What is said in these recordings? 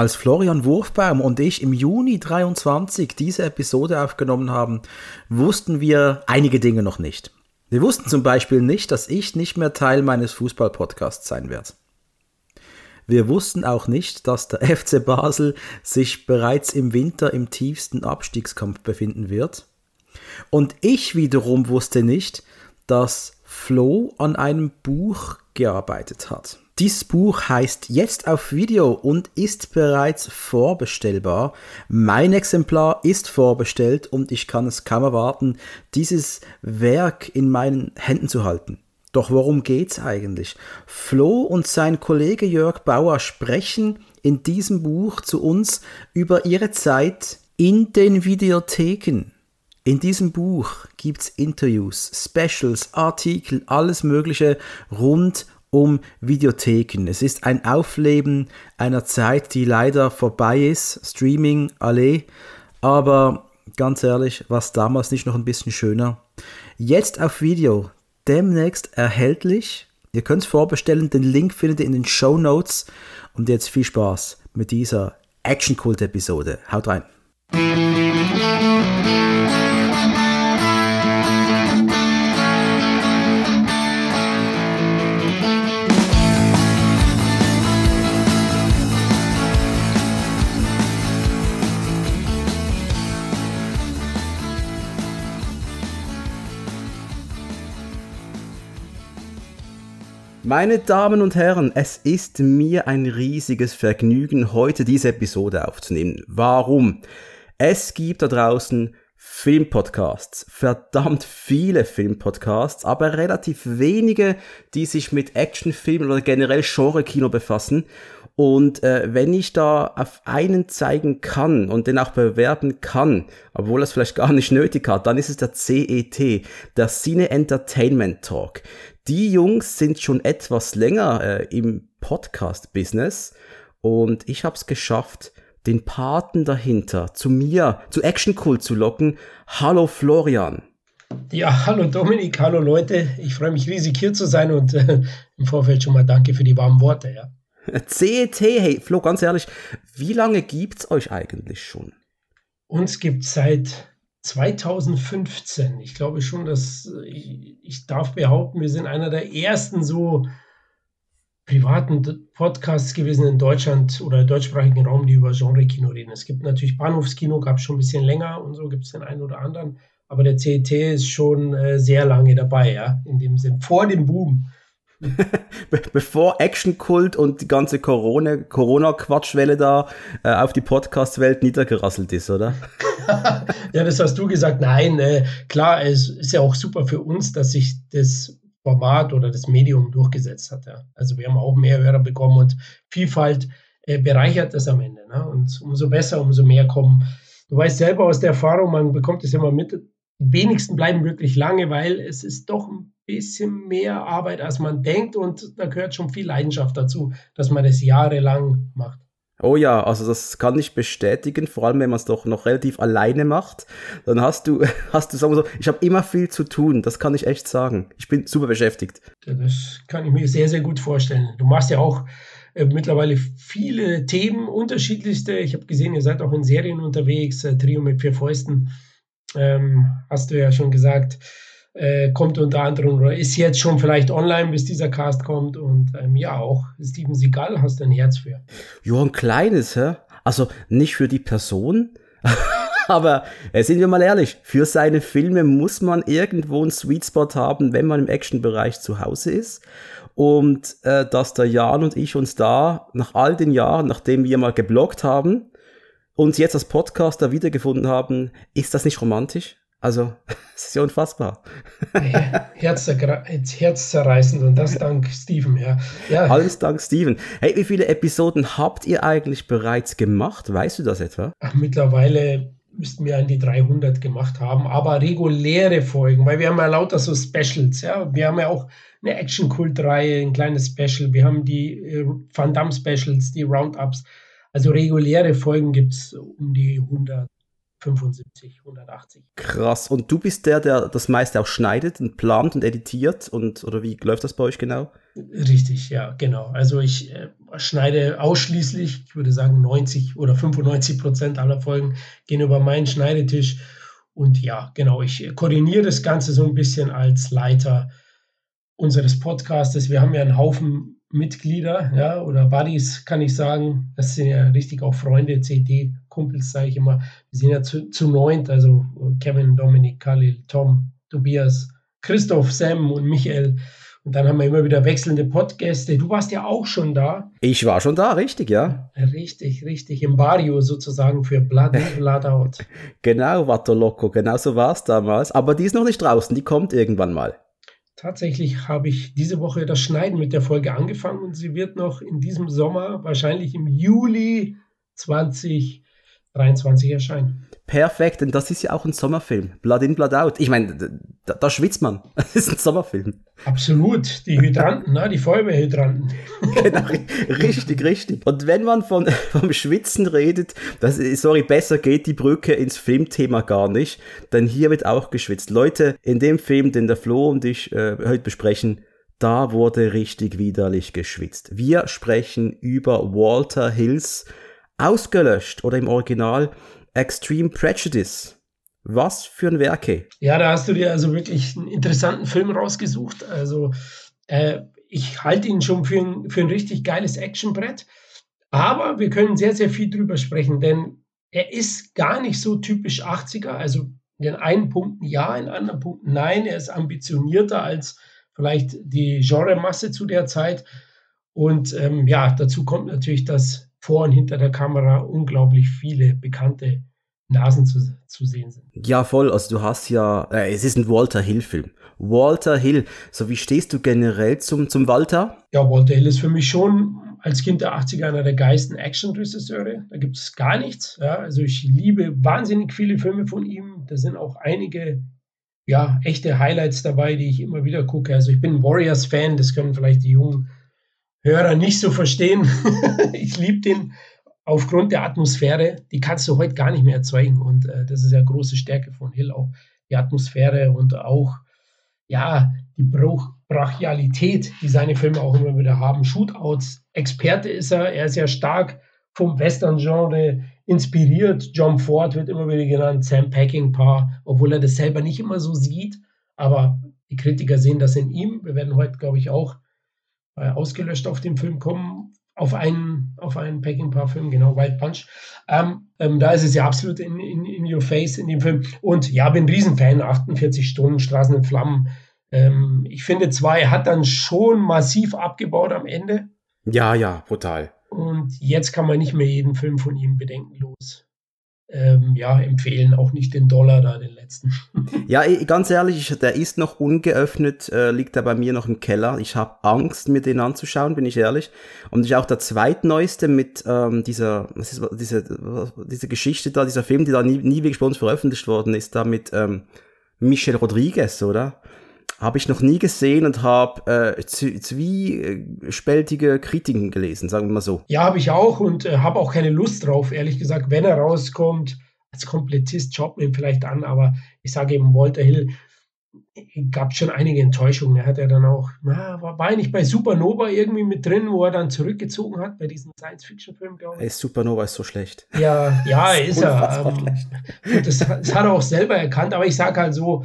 Als Florian Wurfbaum und ich im Juni 23 diese Episode aufgenommen haben, wussten wir einige Dinge noch nicht. Wir wussten zum Beispiel nicht, dass ich nicht mehr Teil meines Fußball-Podcasts sein werde. Wir wussten auch nicht, dass der FC Basel sich bereits im Winter im tiefsten Abstiegskampf befinden wird. Und ich wiederum wusste nicht, dass Flo an einem Buch gearbeitet hat. Dieses Buch heißt jetzt auf Video und ist bereits vorbestellbar. Mein Exemplar ist vorbestellt und ich kann es kaum erwarten, dieses Werk in meinen Händen zu halten. Doch worum geht's eigentlich? Flo und sein Kollege Jörg Bauer sprechen in diesem Buch zu uns über ihre Zeit in den Videotheken. In diesem Buch gibt's Interviews, Specials, Artikel, alles Mögliche rund um Videotheken. Es ist ein Aufleben einer Zeit, die leider vorbei ist, Streaming, alle. Aber ganz ehrlich, war es damals nicht noch ein bisschen schöner? Jetzt auf Video, demnächst erhältlich. Ihr könnt es vorbestellen, den Link findet ihr in den Show Notes. Und jetzt viel Spaß mit dieser Action-Kult-Episode. Haut rein! Meine Damen und Herren, es ist mir ein riesiges Vergnügen, heute diese Episode aufzunehmen. Warum? Es gibt da draußen Filmpodcasts, verdammt viele Filmpodcasts, aber relativ wenige, die sich mit Actionfilmen oder generell Genre-Kino befassen. Und äh, wenn ich da auf einen zeigen kann und den auch bewerben kann, obwohl er es vielleicht gar nicht nötig hat, dann ist es der CET, der Cine Entertainment Talk. Die Jungs sind schon etwas länger äh, im Podcast-Business und ich habe es geschafft, den Paten dahinter zu mir, zu Action Cool zu locken. Hallo Florian. Ja, hallo Dominik, hallo Leute. Ich freue mich riesig hier zu sein und äh, im Vorfeld schon mal danke für die warmen Worte. Ja. CET, hey Flo, ganz ehrlich, wie lange gibt es euch eigentlich schon? Uns gibt es seit 2015. Ich glaube schon, dass ich, ich, darf behaupten, wir sind einer der ersten so privaten Podcasts gewesen in Deutschland oder deutschsprachigen Raum, die über Genre-Kino reden. Es gibt natürlich Bahnhofskino, gab es schon ein bisschen länger und so gibt es den einen oder anderen. Aber der CET ist schon äh, sehr lange dabei, ja, in dem Sinn, vor dem Boom. Bevor Action-Kult und die ganze Corona-Quatschwelle da äh, auf die Podcast-Welt niedergerasselt ist, oder? ja, das hast du gesagt. Nein, äh, klar, es ist ja auch super für uns, dass sich das Format oder das Medium durchgesetzt hat. Ja. Also wir haben auch mehr Hörer bekommen und Vielfalt äh, bereichert das am Ende. Ne? Und umso besser, umso mehr kommen. Du weißt selber aus der Erfahrung, man bekommt es immer mit, die wenigsten bleiben wirklich lange, weil es ist doch ein bisschen mehr Arbeit, als man denkt und da gehört schon viel Leidenschaft dazu, dass man das jahrelang macht. Oh ja, also das kann ich bestätigen, vor allem wenn man es doch noch relativ alleine macht, dann hast du, hast du sagen wir so, ich habe immer viel zu tun, das kann ich echt sagen. Ich bin super beschäftigt. Das kann ich mir sehr, sehr gut vorstellen. Du machst ja auch äh, mittlerweile viele Themen, unterschiedlichste. Ich habe gesehen, ihr seid auch in Serien unterwegs, äh, Trio mit vier Fäusten, ähm, hast du ja schon gesagt äh, kommt unter anderem oder ist jetzt schon vielleicht online, bis dieser Cast kommt. Und ähm, ja, auch Steven Seagal hast du ein Herz für. Ja, ein kleines, hä? Also nicht für die Person. Aber äh, sind wir mal ehrlich, für seine Filme muss man irgendwo einen Sweet Spot haben, wenn man im Action-Bereich zu Hause ist. Und äh, dass der Jan und ich uns da nach all den Jahren, nachdem wir mal gebloggt haben, uns jetzt als Podcaster wiedergefunden haben, ist das nicht romantisch? Also, es ist ja unfassbar. herzzerreißend und das dank Steven, ja. ja. Alles dank Steven. Hey, wie viele Episoden habt ihr eigentlich bereits gemacht? Weißt du das etwa? Ach, mittlerweile müssten wir an die 300 gemacht haben, aber reguläre Folgen, weil wir haben ja lauter so Specials, ja. Wir haben ja auch eine Action-Kult-Reihe, ein kleines Special. Wir haben die äh, Van Damme Specials, die Roundups. Also reguläre Folgen gibt es um die 100. 175, 180. Krass. Und du bist der, der das meiste auch schneidet und plant und editiert und oder wie läuft das bei euch genau? Richtig, ja, genau. Also ich äh, schneide ausschließlich, ich würde sagen 90 oder 95 Prozent aller Folgen gehen über meinen Schneidetisch. Und ja, genau, ich koordiniere das Ganze so ein bisschen als Leiter unseres Podcastes. Wir haben ja einen Haufen Mitglieder, ja, oder Buddies, kann ich sagen. Das sind ja richtig auch Freunde, CD-Kumpels, sage ich immer. Wir sind ja zu, zu neunt, also Kevin, Dominik, Khalil, Tom, Tobias, Christoph, Sam und Michael. Und dann haben wir immer wieder wechselnde Podgäste. Du warst ja auch schon da. Ich war schon da, richtig, ja. Richtig, richtig. Im Barrio sozusagen für Blood Blood Out. genau, Vato Loco, genau so war es damals. Aber die ist noch nicht draußen, die kommt irgendwann mal. Tatsächlich habe ich diese Woche das Schneiden mit der Folge angefangen und sie wird noch in diesem Sommer, wahrscheinlich im Juli 2023 erscheinen. Perfekt, denn das ist ja auch ein Sommerfilm. Blood in, Blood out. Ich meine, da, da, schwitzt man. Das ist ein Sommerfilm. Absolut. Die Hydranten, ne? die Feuerwehrhydranten. genau, richtig, richtig. Und wenn man von, vom Schwitzen redet, das, sorry, besser geht die Brücke ins Filmthema gar nicht, denn hier wird auch geschwitzt. Leute, in dem Film, den der Flo und ich äh, heute besprechen, da wurde richtig widerlich geschwitzt. Wir sprechen über Walter Hills ausgelöscht oder im Original Extreme Prejudice. Was für ein Werke. Ja, da hast du dir also wirklich einen interessanten Film rausgesucht. Also äh, ich halte ihn schon für ein, für ein richtig geiles Actionbrett. Aber wir können sehr, sehr viel drüber sprechen, denn er ist gar nicht so typisch 80er. Also in einen Punkten ja, in anderen Punkten nein. Er ist ambitionierter als vielleicht die Genremasse zu der Zeit. Und ähm, ja, dazu kommt natürlich, dass vor und hinter der Kamera unglaublich viele bekannte Nasen zu, zu sehen sind. Ja, voll. Also du hast ja, äh, es ist ein Walter Hill-Film. Walter Hill. So, wie stehst du generell zum, zum Walter? Ja, Walter Hill ist für mich schon als Kind der 80er einer der geilsten Action-Regisseure. Da gibt es gar nichts. Ja, also ich liebe wahnsinnig viele Filme von ihm. Da sind auch einige ja, echte Highlights dabei, die ich immer wieder gucke. Also ich bin Warriors-Fan, das können vielleicht die jungen Hörer nicht so verstehen. ich liebe den aufgrund der Atmosphäre, die kannst du heute gar nicht mehr erzeugen. Und äh, das ist ja große Stärke von Hill, auch die Atmosphäre und auch ja, die Bruch Brachialität, die seine Filme auch immer wieder haben. Shootouts, Experte ist er, er ist ja stark vom Western-Genre inspiriert. John Ford wird immer wieder genannt, Sam Peckinpah, obwohl er das selber nicht immer so sieht. Aber die Kritiker sehen das in ihm. Wir werden heute, glaube ich, auch äh, ausgelöscht auf den Film kommen, auf einen, auf einen Packing-Paar-Film, genau, Wild Punch. Ähm, ähm, da ist es ja absolut in, in, in your face in dem Film. Und ja, bin Riesenfan, 48 Stunden, Straßen in Flammen. Ähm, ich finde, zwei hat dann schon massiv abgebaut am Ende. Ja, ja, brutal. Und jetzt kann man nicht mehr jeden Film von ihm bedenkenlos ähm, ja, empfehlen, auch nicht den Dollar da, den letzten. ja, ganz ehrlich, der ist noch ungeöffnet, äh, liegt da bei mir noch im Keller. Ich habe Angst, mir den anzuschauen, bin ich ehrlich. Und ist auch der zweitneueste mit ähm, dieser, was ist, diese, diese Geschichte da, dieser Film, die da nie, nie wirklich bei uns veröffentlicht worden ist, da mit ähm, Michel Rodriguez, oder? Habe ich noch nie gesehen und habe äh, zwiespältige Kritiken gelesen, sagen wir mal so. Ja, habe ich auch und äh, habe auch keine Lust drauf, ehrlich gesagt. Wenn er rauskommt, als Komplettist schaut man ihn vielleicht an, aber ich sage eben, Walter Hill gab schon einige Enttäuschungen. Er hat ja dann auch, na, war, war nicht bei Supernova irgendwie mit drin, wo er dann zurückgezogen hat, bei diesem Science-Fiction-Film, glaube ich. Ey, Supernova ist so schlecht. Ja, ja, ist, ist er. Ähm, das, das, hat er auch selber erkannt, aber ich sage halt so,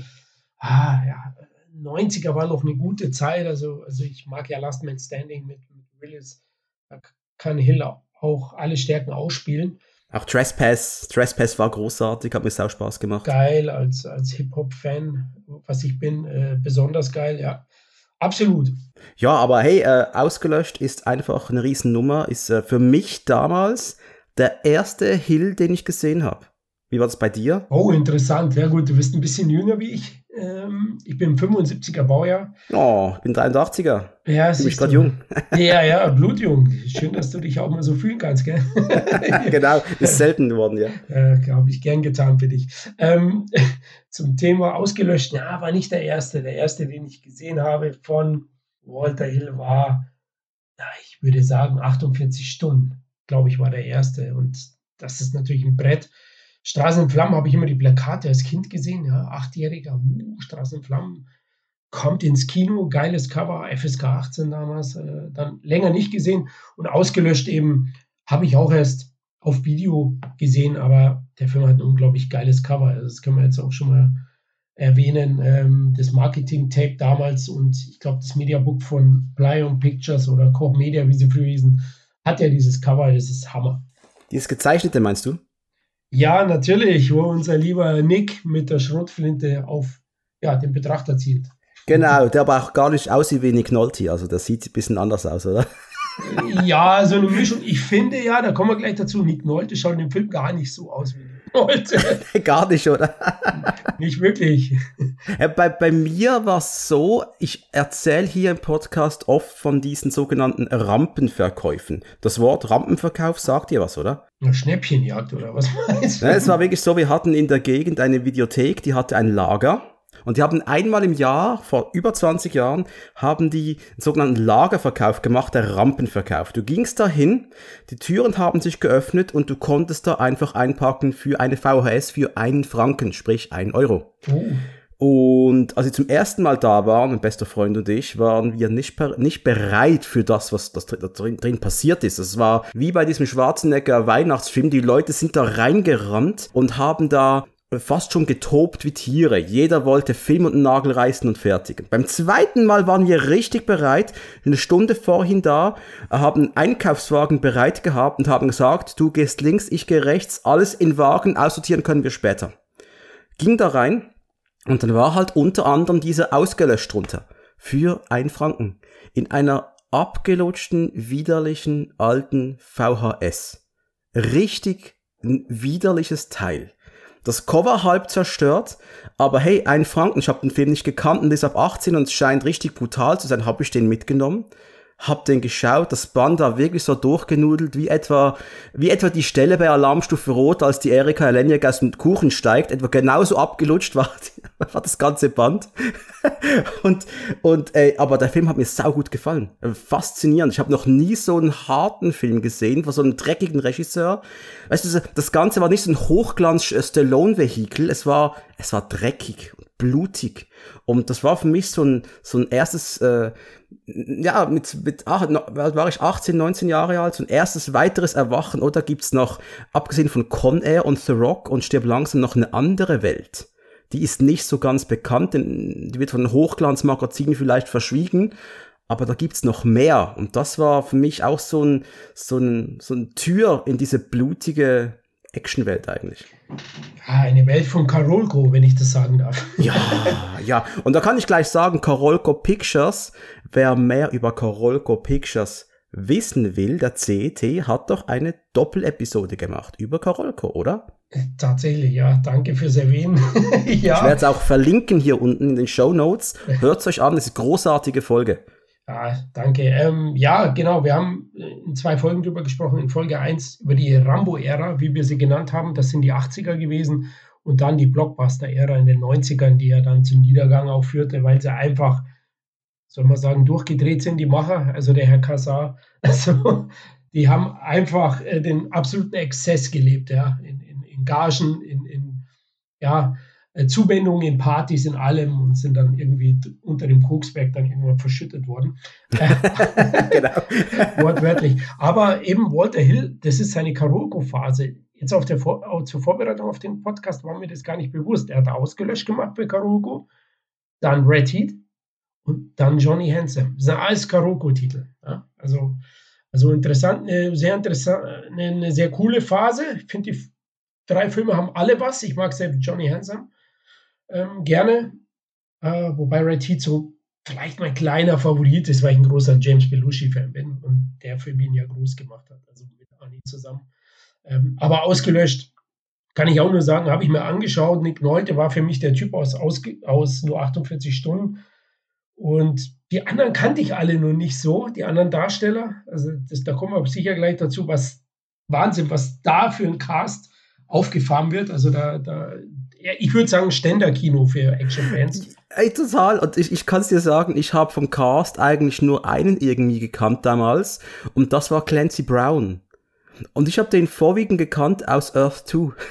ah, ja, 90er war noch eine gute Zeit. Also, also ich mag ja Last Man Standing mit, mit Willis. Da kann Hill auch alle Stärken ausspielen. Auch Trespass, Trespass war großartig, hat mir sau Spaß gemacht. Geil, als, als Hip-Hop-Fan, was ich bin, äh, besonders geil, ja. Absolut. Ja, aber hey, äh, ausgelöscht ist einfach eine Riesennummer. Ist äh, für mich damals der erste Hill, den ich gesehen habe. Wie war das bei dir? Oh, interessant. Ja gut, du bist ein bisschen jünger wie ich. Ähm, ich bin 75er Baujahr. Oh, ich bin 83er. Ja, du bist gerade jung. Ja, ja, blutjung. Schön, dass du dich auch mal so fühlen kannst, gell? genau, ist selten geworden, ja. Äh, Glaube ich, gern getan für dich. Ähm, zum Thema ausgelöscht, ja, war nicht der erste. Der erste, den ich gesehen habe von Walter Hill war, ja, ich würde sagen, 48 Stunden, glaube ich, war der erste. Und das ist natürlich ein Brett Straßen in Flammen habe ich immer die Plakate als Kind gesehen, ja, achtjähriger, uh, Straßen in Flammen, kommt ins Kino, geiles Cover, FSK 18 damals, äh, dann länger nicht gesehen und ausgelöscht eben, habe ich auch erst auf Video gesehen, aber der Film hat ein unglaublich geiles Cover, also das können wir jetzt auch schon mal erwähnen, ähm, das Marketing-Tape damals und ich glaube das Mediabook von Plyon Pictures oder Koch Media, wie sie früher hießen, hat ja dieses Cover, das ist Hammer. Dieses gezeichnete meinst du? Ja, natürlich, wo unser lieber Nick mit der Schrotflinte auf ja, den Betrachter zielt. Genau, der aber auch gar nicht aussieht wie Nick Nolte, also das sieht ein bisschen anders aus, oder? Ja, so eine Mischung. Ich finde ja, da kommen wir gleich dazu, Nick Nolte schaut im Film gar nicht so aus wie Nolte. gar nicht, oder? nicht wirklich. Ja, bei, bei mir war es so, ich erzähle hier im Podcast oft von diesen sogenannten Rampenverkäufen. Das Wort Rampenverkauf sagt dir was, oder? Eine Schnäppchenjagd oder was meinst du? Ja, es war wirklich so, wir hatten in der Gegend eine Videothek, die hatte ein Lager und die haben einmal im Jahr, vor über 20 Jahren, haben die einen sogenannten Lagerverkauf gemacht, der Rampenverkauf. Du gingst dahin, die Türen haben sich geöffnet und du konntest da einfach einpacken für eine VHS für einen Franken, sprich ein Euro. Oh. Und als sie zum ersten Mal da waren, mein bester Freund und ich, waren wir nicht, nicht bereit für das, was da drin, drin passiert ist. Es war wie bei diesem Schwarzenegger Weihnachtsfilm. Die Leute sind da reingerannt und haben da fast schon getobt wie Tiere. Jeder wollte Film und Nagel reißen und fertigen. Beim zweiten Mal waren wir richtig bereit, eine Stunde vorhin da, haben einen Einkaufswagen bereit gehabt und haben gesagt, du gehst links, ich gehe rechts, alles in Wagen, aussortieren können wir später. Ging da rein und dann war halt unter anderem dieser ausgelöscht drunter. Für ein Franken. In einer abgelutschten, widerlichen alten VHS. Richtig ein widerliches Teil das Cover halb zerstört, aber hey, ein Franken, ich habe den Film nicht gekannt und ist ab 18 und es scheint richtig brutal zu sein, habe ich den mitgenommen hab den geschaut, das Band war wirklich so durchgenudelt, wie etwa, wie etwa die Stelle bei Alarmstufe Rot, als die Erika Eleniak aus dem Kuchen steigt, etwa genauso abgelutscht war, war das ganze Band. und, und, ey, aber der Film hat mir sau gut gefallen. Faszinierend. Ich habe noch nie so einen harten Film gesehen, von so einem dreckigen Regisseur. Weißt du, das Ganze war nicht so ein Hochglanz-Stallone-Vehikel, es war, es war dreckig und blutig. Und das war für mich so ein, so ein erstes, äh, ja, mit, mit ach, war ich 18, 19 Jahre alt, so ein erstes weiteres Erwachen, oder gibt's noch, abgesehen von Con Air und The Rock und Stirb langsam, noch eine andere Welt? Die ist nicht so ganz bekannt, denn die wird von Hochglanzmagazinen vielleicht verschwiegen, aber da gibt's noch mehr. Und das war für mich auch so ein, so ein, so ein Tür in diese blutige Actionwelt eigentlich. Ja, eine Welt von Karolko, wenn ich das sagen darf. Ja, ja. Und da kann ich gleich sagen, Karolko Pictures, wer mehr über Karolko Pictures wissen will, der CET hat doch eine Doppelepisode gemacht über Karolko, oder? Tatsächlich, ja. Danke fürs Erwähnen. ja. Ich werde es auch verlinken hier unten in den Show Notes. Hört es euch an, das ist eine großartige Folge. Ja, danke. Ähm, ja, genau. Wir haben in zwei Folgen darüber gesprochen. In Folge 1 über die Rambo-Ära, wie wir sie genannt haben. Das sind die 80er gewesen. Und dann die Blockbuster-Ära in den 90ern, die ja dann zum Niedergang auch führte, weil sie einfach, soll man sagen, durchgedreht sind, die Macher. Also der Herr Kassar. Also, die haben einfach äh, den absoluten Exzess gelebt, ja. In, in, in Gagen, in, in ja, äh, Zuwendung in Partys, in allem und sind dann irgendwie unter dem Koksberg dann irgendwann verschüttet worden. genau. Wortwörtlich. Aber eben Walter Hill, das ist seine Karolko-Phase. Jetzt auf der Vor zur Vorbereitung auf den Podcast war mir das gar nicht bewusst. Er hat ausgelöscht gemacht bei Karolko, dann Red Heat und dann Johnny Handsome. Das sind alles Karolko-Titel. Ja? Also, also interessant, eine sehr interessant, eine, eine sehr coole Phase. Ich finde, die drei Filme haben alle was. Ich mag selbst Johnny Handsome ähm, gerne. Äh, wobei Heat so vielleicht mein kleiner Favorit ist, weil ich ein großer James Belushi-Fan bin und der für ihn ja groß gemacht hat, also mit Annie zusammen. Ähm, aber ausgelöscht kann ich auch nur sagen, habe ich mir angeschaut. Nick Nolte war für mich der Typ aus, aus, aus nur 48 Stunden. Und die anderen kannte ich alle nur nicht so, die anderen Darsteller. Also das, da kommen wir sicher gleich dazu, was Wahnsinn, was da für ein Cast aufgefahren wird. Also da, da ich würde sagen, Ständerkino für Actionfans. Ey, total. Und ich, ich kann es dir sagen, ich habe vom Cast eigentlich nur einen irgendwie gekannt damals. Und das war Clancy Brown. Und ich habe den vorwiegend gekannt aus Earth 2.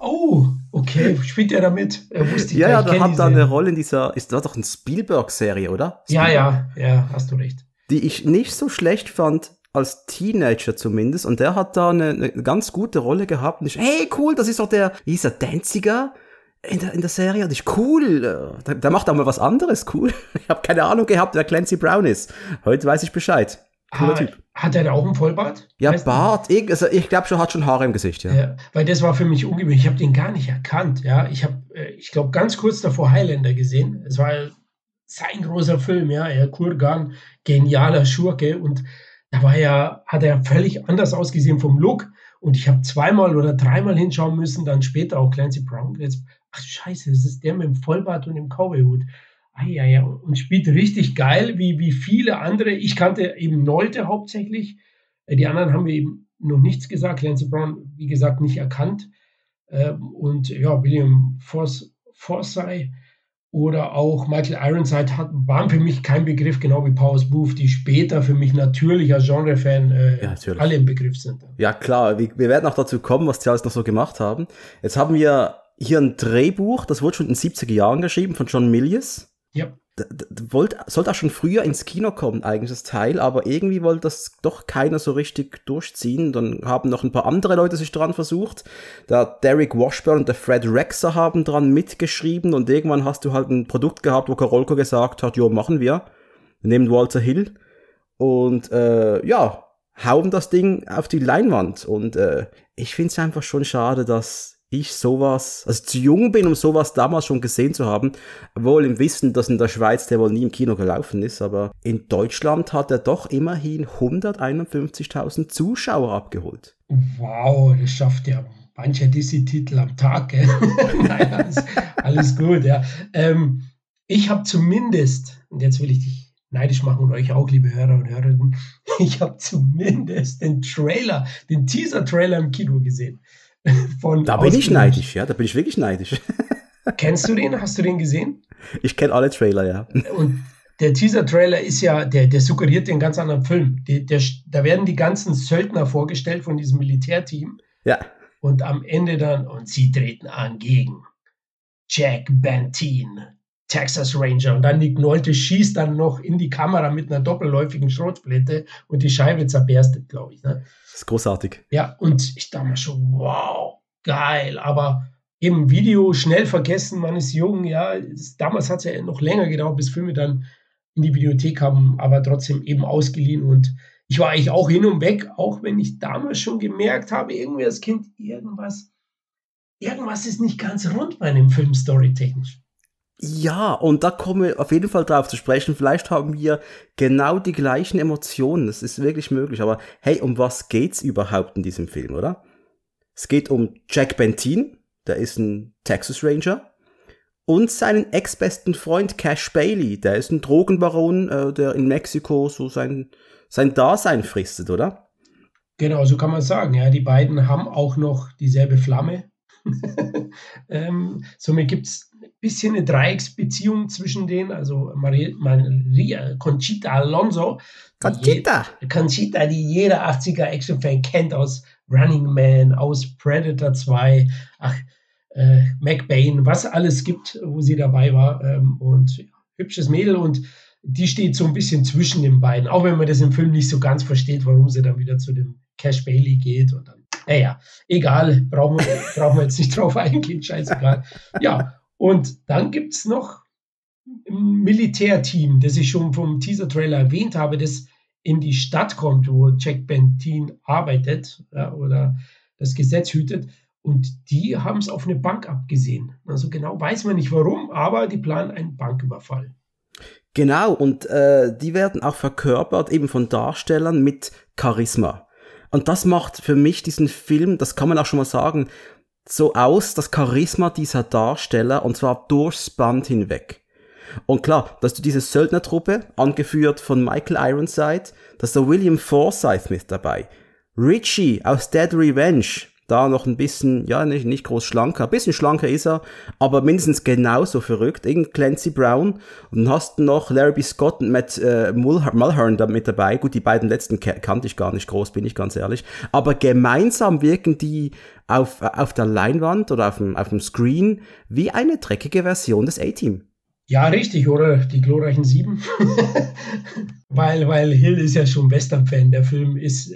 Oh, okay. Spielt er damit? Er wusste ja, ja, der hat da eine Rolle in dieser, ist das doch eine Spielberg-Serie, oder? Spielberg. Ja, ja, ja, hast du recht. Die ich nicht so schlecht fand, als Teenager zumindest. Und der hat da eine, eine ganz gute Rolle gehabt. Und ich, hey, cool, das ist doch der, wie hieß er, Danziger? in der, in der Serie und ich cool, der, der macht auch mal was anderes, cool. Ich habe keine Ahnung gehabt, wer Clancy Brown ist. Heute weiß ich Bescheid. Cooler ha, Typ. Hat er da auch einen Vollbart? Ja, weißt Bart. Ich, also ich glaube schon, hat schon Haare im Gesicht, ja. ja weil das war für mich ungewöhnlich. Ich habe den gar nicht erkannt, ja. Ich habe, äh, ich glaube, ganz kurz davor Highlander gesehen. Es war sein großer Film, ja. Er Kurgan, genialer Schurke und da war er, hat er völlig anders ausgesehen vom Look. Und ich habe zweimal oder dreimal hinschauen müssen, dann später auch Clancy Brown. Jetzt, ach scheiße, das ist der mit dem Vollbart und dem Cowboyhut. Ah, ja, ja, und spielt richtig geil, wie, wie viele andere. Ich kannte eben Nolte hauptsächlich. Äh, die anderen haben wir eben noch nichts gesagt. Clancy Brown, wie gesagt, nicht erkannt. Ähm, und ja, William Forsyth oder auch Michael Ironside hat, waren für mich kein Begriff, genau wie Powers Booth, die später für mich natürlich als Genre-Fan äh, ja, alle im Begriff sind. Ja, klar, wir, wir werden auch dazu kommen, was die alles noch so gemacht haben. Jetzt haben wir hier ein Drehbuch, das wurde schon in den 70er Jahren geschrieben von John Milius. Ja wollte, sollte auch schon früher ins Kino kommen, eigentlich das Teil, aber irgendwie wollte das doch keiner so richtig durchziehen. Dann haben noch ein paar andere Leute sich dran versucht. Der Derek Washburn und der Fred Rexer haben dran mitgeschrieben und irgendwann hast du halt ein Produkt gehabt, wo Karolko gesagt hat, jo, machen wir. Wir nehmen Walter Hill und äh, ja, hauen das Ding auf die Leinwand. Und äh, ich finde es einfach schon schade, dass ich sowas, also zu jung bin, um sowas damals schon gesehen zu haben, wohl im Wissen, dass in der Schweiz der wohl nie im Kino gelaufen ist, aber in Deutschland hat er doch immerhin 151.000 Zuschauer abgeholt. Wow, das schafft ja mancher Disney-Titel am Tag. Gell? Nein, alles, alles, gut, ja. Ähm, ich habe zumindest, und jetzt will ich dich neidisch machen und euch auch, liebe Hörer und Hörerinnen, ich habe zumindest den Trailer, den Teaser-Trailer im Kino gesehen. von Da bin ich neidisch, ja, da bin ich wirklich neidisch. Kennst du den? Hast du den gesehen? Ich kenne alle Trailer, ja. Und der Teaser-Trailer ist ja, der, der suggeriert den ganz anderen Film. Die, der, da werden die ganzen Söldner vorgestellt von diesem Militärteam. Ja. Und am Ende dann, und sie treten an gegen Jack Bantin, Texas Ranger. Und dann Nick Nolte schießt dann noch in die Kamera mit einer doppelläufigen Schrotflinte und die Scheibe zerberstet, glaube ich. Ne? Das ist großartig. Ja, und ich dachte mir schon, wow, geil. Aber eben Video schnell vergessen, man ist jung, ja. Damals hat es ja noch länger gedauert, bis Filme dann in die Videothek haben, aber trotzdem eben ausgeliehen. Und ich war eigentlich auch hin und weg, auch wenn ich damals schon gemerkt habe, irgendwie als Kind, irgendwas, irgendwas ist nicht ganz rund bei einem Film storytechnisch. Ja, und da kommen wir auf jeden Fall drauf zu sprechen. Vielleicht haben wir genau die gleichen Emotionen. Das ist wirklich möglich. Aber hey, um was geht's überhaupt in diesem Film, oder? Es geht um Jack Bentin, der ist ein Texas Ranger. Und seinen ex-besten Freund Cash Bailey, der ist ein Drogenbaron, äh, der in Mexiko so sein, sein Dasein fristet, oder? Genau, so kann man sagen. Ja, die beiden haben auch noch dieselbe Flamme. ähm, somit gibt's bisschen eine Dreiecksbeziehung zwischen denen, also Maria, Maria Conchita Alonso. Conchita! Die, Conchita, die jeder 80er Action-Fan kennt aus Running Man, aus Predator 2, ach, äh, McBain, was alles gibt, wo sie dabei war. Ähm, und ja, hübsches Mädel und die steht so ein bisschen zwischen den beiden, auch wenn man das im Film nicht so ganz versteht, warum sie dann wieder zu dem Cash Bailey geht und dann, naja, egal, brauchen wir, brauchen wir jetzt nicht drauf eingehen, scheißegal. Ja, und dann gibt es noch ein Militärteam, das ich schon vom Teaser-Trailer erwähnt habe, das in die Stadt kommt, wo Jack Bentin arbeitet ja, oder das Gesetz hütet. Und die haben es auf eine Bank abgesehen. Also genau weiß man nicht warum, aber die planen einen Banküberfall. Genau, und äh, die werden auch verkörpert eben von Darstellern mit Charisma. Und das macht für mich diesen Film, das kann man auch schon mal sagen, so aus, das Charisma dieser Darsteller, und zwar durchs Band hinweg. Und klar, dass du diese Söldnertruppe, angeführt von Michael Ironside, dass da William Forsythe mit dabei. Richie aus Dead Revenge, da noch ein bisschen, ja, nicht, nicht groß schlanker, ein bisschen schlanker ist er, aber mindestens genauso verrückt. Irgend Clancy Brown. Und hast noch Larry B. Scott und Matt äh, Mulhern da mit dabei. Gut, die beiden letzten kannte ich gar nicht groß, bin ich ganz ehrlich. Aber gemeinsam wirken die auf, auf der Leinwand oder auf dem, auf dem Screen wie eine dreckige Version des A-Team. Ja, richtig, oder? Die glorreichen Sieben. weil, weil Hill ist ja schon Western-Fan. Der Film ist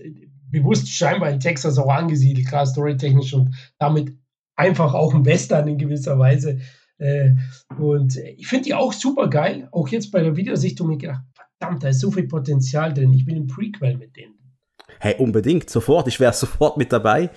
bewusst scheinbar in Texas auch angesiedelt, klar storytechnisch und damit einfach auch ein Western in gewisser Weise. Äh, und ich finde die auch super geil. Auch jetzt bei der Videosichtung ich gedacht, verdammt, da ist so viel Potenzial drin. Ich will ein Prequel mit denen. Hey, unbedingt, sofort. Ich wäre sofort mit dabei.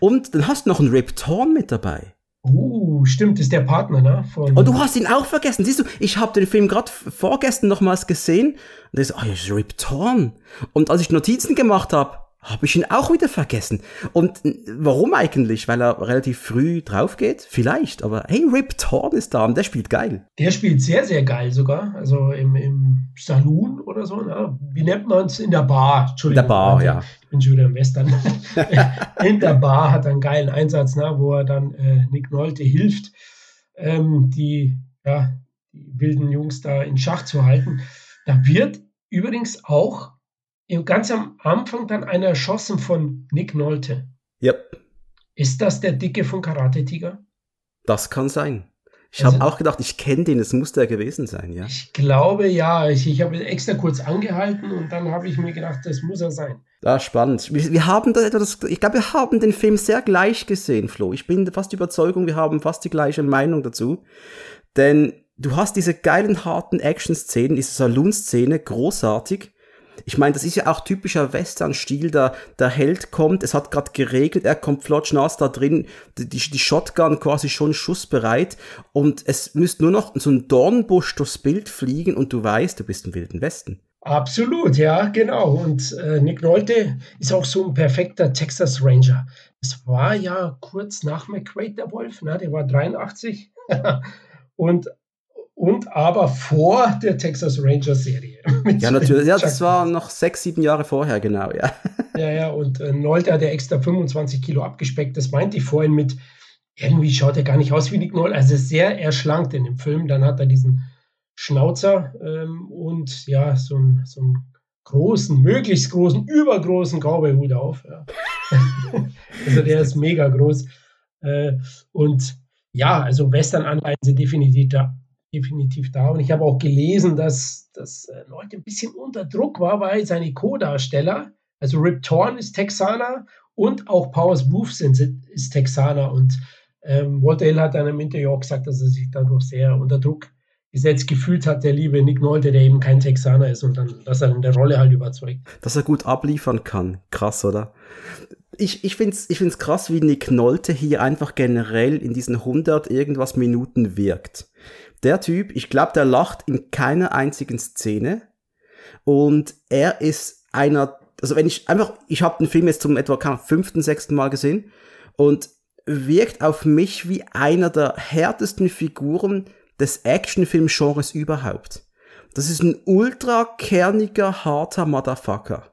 Und dann hast du noch einen Rip Torn mit dabei. Uh, stimmt, ist der Partner, ne? Von und du hast ihn auch vergessen. Siehst du, ich habe den Film gerade vorgestern nochmals gesehen. Und ich so, oh, ah, ist Rip Torn. Und als ich Notizen gemacht habe, habe ich ihn auch wieder vergessen. Und warum eigentlich? Weil er relativ früh drauf geht? Vielleicht, aber hey, Rip Torn ist da und der spielt geil. Der spielt sehr, sehr geil sogar. Also im, im Saloon oder so. Ne? Wie nennt man es? In der Bar. Entschuldigung. In der Bar, ja. Ich bin schon wieder im Western. in der Bar hat er einen geilen Einsatz, ne? wo er dann äh, Nick Nolte hilft, ähm, die, ja, die wilden Jungs da in Schach zu halten. Da wird übrigens auch ganz am Anfang dann einer erschossen von Nick Nolte. Yep. Ist das der Dicke von Karate Tiger? Das kann sein. Ich also, habe auch gedacht, ich kenne den, es muss der gewesen sein, ja. Ich glaube ja. Ich, ich habe extra kurz angehalten und dann habe ich mir gedacht, das muss er sein. Ja, spannend. Wir, wir haben das, ich glaube, wir haben den Film sehr gleich gesehen, Flo. Ich bin fast Überzeugung, wir haben fast die gleiche Meinung dazu. Denn du hast diese geilen, harten Action-Szenen, diese Saloon-Szene, großartig. Ich meine, das ist ja auch typischer Western-Stil, da der Held kommt, es hat gerade geregelt, er kommt flotschnass da drin, die, die Shotgun quasi schon schussbereit und es müsste nur noch so ein Dornbusch durchs Bild fliegen und du weißt, du bist im Wilden Westen. Absolut, ja, genau. Und äh, Nick Nolte ist auch so ein perfekter Texas Ranger. Es war ja kurz nach McQuaid der Wolf, ne? der war 83. und und aber vor der Texas Rangers Serie. Ja, natürlich. Ja, das war noch sechs, sieben Jahre vorher, genau, ja. Ja, ja, und äh, Nolte hat ja extra 25 Kilo abgespeckt. Das meinte ich vorhin mit, irgendwie schaut er gar nicht aus wie Nick Nolte. Also sehr erschlankt in dem Film. Dann hat er diesen Schnauzer ähm, und ja, so, ein, so einen großen, möglichst großen, übergroßen Cowboy-Hut auf. Ja. also der ist mega groß. Äh, und ja, also Western-Anleihen sind definitiv da, definitiv da. Und ich habe auch gelesen, dass, dass äh, Leute ein bisschen unter Druck war, weil seine Co-Darsteller, also Rip Torn ist Texaner und auch Powers Booth sind, ist Texaner. Und ähm, Walter Hill hat dann im Interview auch gesagt, dass er sich dadurch sehr unter Druck gesetzt gefühlt hat, der liebe Nick Nolte, der eben kein Texaner ist und dann, dass er in der Rolle halt überzeugt. Dass er gut abliefern kann. Krass, oder? Ich, ich finde es ich find's krass, wie Nick Nolte hier einfach generell in diesen 100 irgendwas Minuten wirkt der Typ, ich glaube, der lacht in keiner einzigen Szene. Und er ist einer, also wenn ich einfach, ich habe den Film jetzt zum etwa fünften, sechsten Mal gesehen und wirkt auf mich wie einer der härtesten Figuren des Actionfilm-Genres überhaupt. Das ist ein ultra kerniger, harter Motherfucker.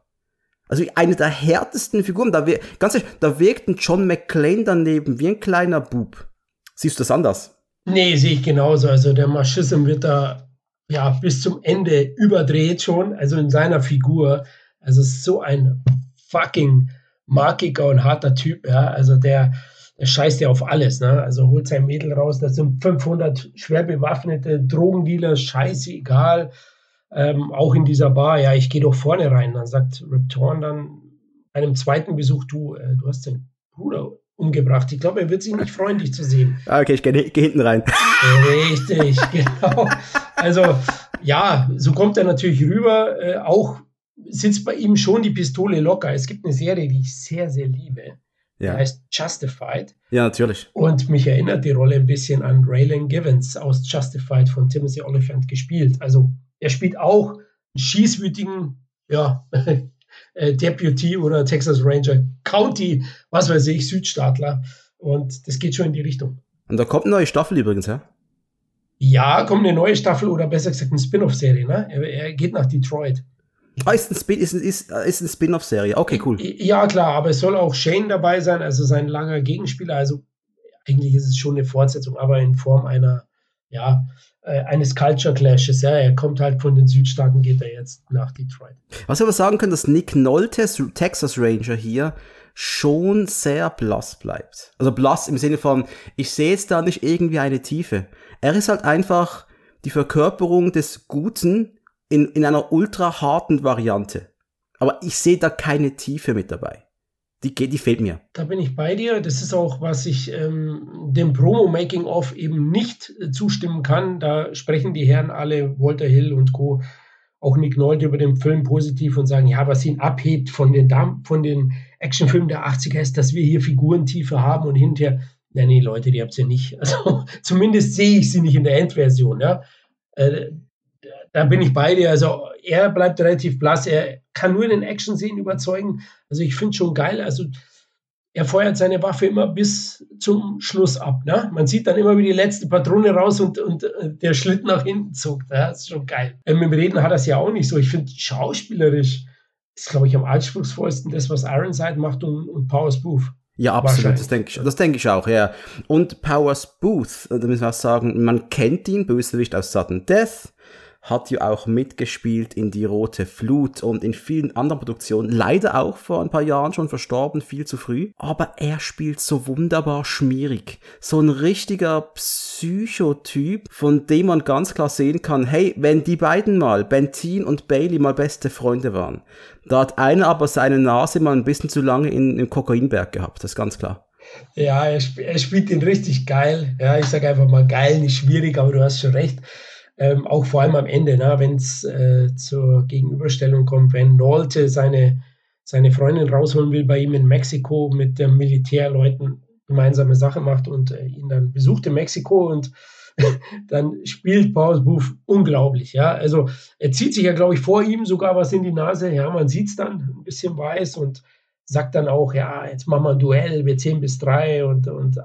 Also eine der härtesten Figuren. Da, ganz ehrlich, da wirkt ein John McClane daneben wie ein kleiner Bub. Siehst du das anders? Nee, sehe ich genauso. Also der Maschism wird da ja bis zum Ende überdreht schon, also in seiner Figur. Also es ist so ein fucking markiger und harter Typ, ja. Also der, der scheißt ja auf alles, ne? Also holt sein Mädel raus, das sind 500 schwer bewaffnete Drogendealer, scheißegal. Ähm, auch in dieser Bar, ja, ich gehe doch vorne rein. Dann sagt Rip Torn dann einem zweiten Besuch, du, äh, du hast den Bruder umgebracht. Ich glaube, er wird sich nicht freuen, dich zu sehen. Ah, okay, ich gehe geh hinten rein. Richtig, genau. Also, ja, so kommt er natürlich rüber. Äh, auch sitzt bei ihm schon die Pistole locker. Es gibt eine Serie, die ich sehr, sehr liebe. Ja. Die heißt Justified. Ja, natürlich. Und mich erinnert die Rolle ein bisschen an Raylan Givens aus Justified von Timothy Oliphant gespielt. Also, er spielt auch einen schießwütigen, ja, äh, Deputy oder Texas Ranger, County, was weiß ich, Südstaatler. Und das geht schon in die Richtung. Und da kommt eine neue Staffel übrigens, ja? Ja, kommt eine neue Staffel oder besser gesagt eine Spin-off-Serie. Ne? Er, er, geht nach Detroit. Ah, ist ein, Spin, ist, ist, ist eine Spin-off-Serie. Okay, cool. Ja, klar, aber es soll auch Shane dabei sein, also sein langer Gegenspieler. Also eigentlich ist es schon eine Fortsetzung, aber in Form einer, ja, äh, eines Culture Clashes. Ja, er kommt halt von den Südstaaten, geht er jetzt nach Detroit. Was wir aber sagen können, dass Nick Noltes, Texas Ranger hier, schon sehr blass bleibt. Also blass im Sinne von, ich sehe jetzt da nicht irgendwie eine Tiefe. Er ist halt einfach die Verkörperung des Guten in, in einer ultra harten Variante. Aber ich sehe da keine Tiefe mit dabei. Die, die fehlt mir. Da bin ich bei dir. Das ist auch, was ich ähm, dem Promo-Making-of eben nicht äh, zustimmen kann. Da sprechen die Herren alle, Walter Hill und Co., auch Nick Nolte über den Film positiv und sagen, ja, was ihn abhebt von den, von den Actionfilmen der 80er ist, dass wir hier Figurentiefe haben und hinterher, nee, nee, Leute, die habt ihr nicht. Also zumindest sehe ich sie nicht in der Endversion. Ja. Äh, da bin ich bei dir. Also er bleibt relativ blass. Er kann nur in den Action-Szenen überzeugen. Also ich finde schon geil. Also er feuert seine Waffe immer bis zum Schluss ab. Ne? Man sieht dann immer wie die letzte Patrone raus und, und äh, der Schlitt nach hinten zuckt. Ja? Das ist schon geil. Ähm, mit dem Reden hat er es ja auch nicht so. Ich finde schauspielerisch ist, glaube ich, am anspruchsvollsten das, was Ironside macht und, und Powers Booth. Ja, absolut, das denke ich, das denke ich auch, ja. Und Powers Booth, da müssen wir auch sagen, man kennt ihn, Bösewicht aus Sudden Death, hat ja auch mitgespielt in Die Rote Flut und in vielen anderen Produktionen. Leider auch vor ein paar Jahren schon verstorben, viel zu früh. Aber er spielt so wunderbar schmierig. So ein richtiger Psychotyp, von dem man ganz klar sehen kann, hey, wenn die beiden mal, Bentin und Bailey, mal beste Freunde waren, da hat einer aber seine Nase mal ein bisschen zu lange in, im Kokainberg gehabt, das ist ganz klar. Ja, er, sp er spielt den richtig geil. Ja, ich sage einfach mal geil, nicht schwierig, aber du hast schon recht. Ähm, auch vor allem am Ende, wenn es äh, zur Gegenüberstellung kommt, wenn Nolte seine, seine Freundin rausholen will bei ihm in Mexiko mit den Militärleuten gemeinsame Sache macht und äh, ihn dann besucht in Mexiko und dann spielt Paul Booth unglaublich. Ja, also er zieht sich ja, glaube ich, vor ihm sogar was in die Nase. Ja, man sieht es dann, ein bisschen weiß und sagt dann auch, ja, jetzt machen wir ein Duell, wir 10 bis 3 und, und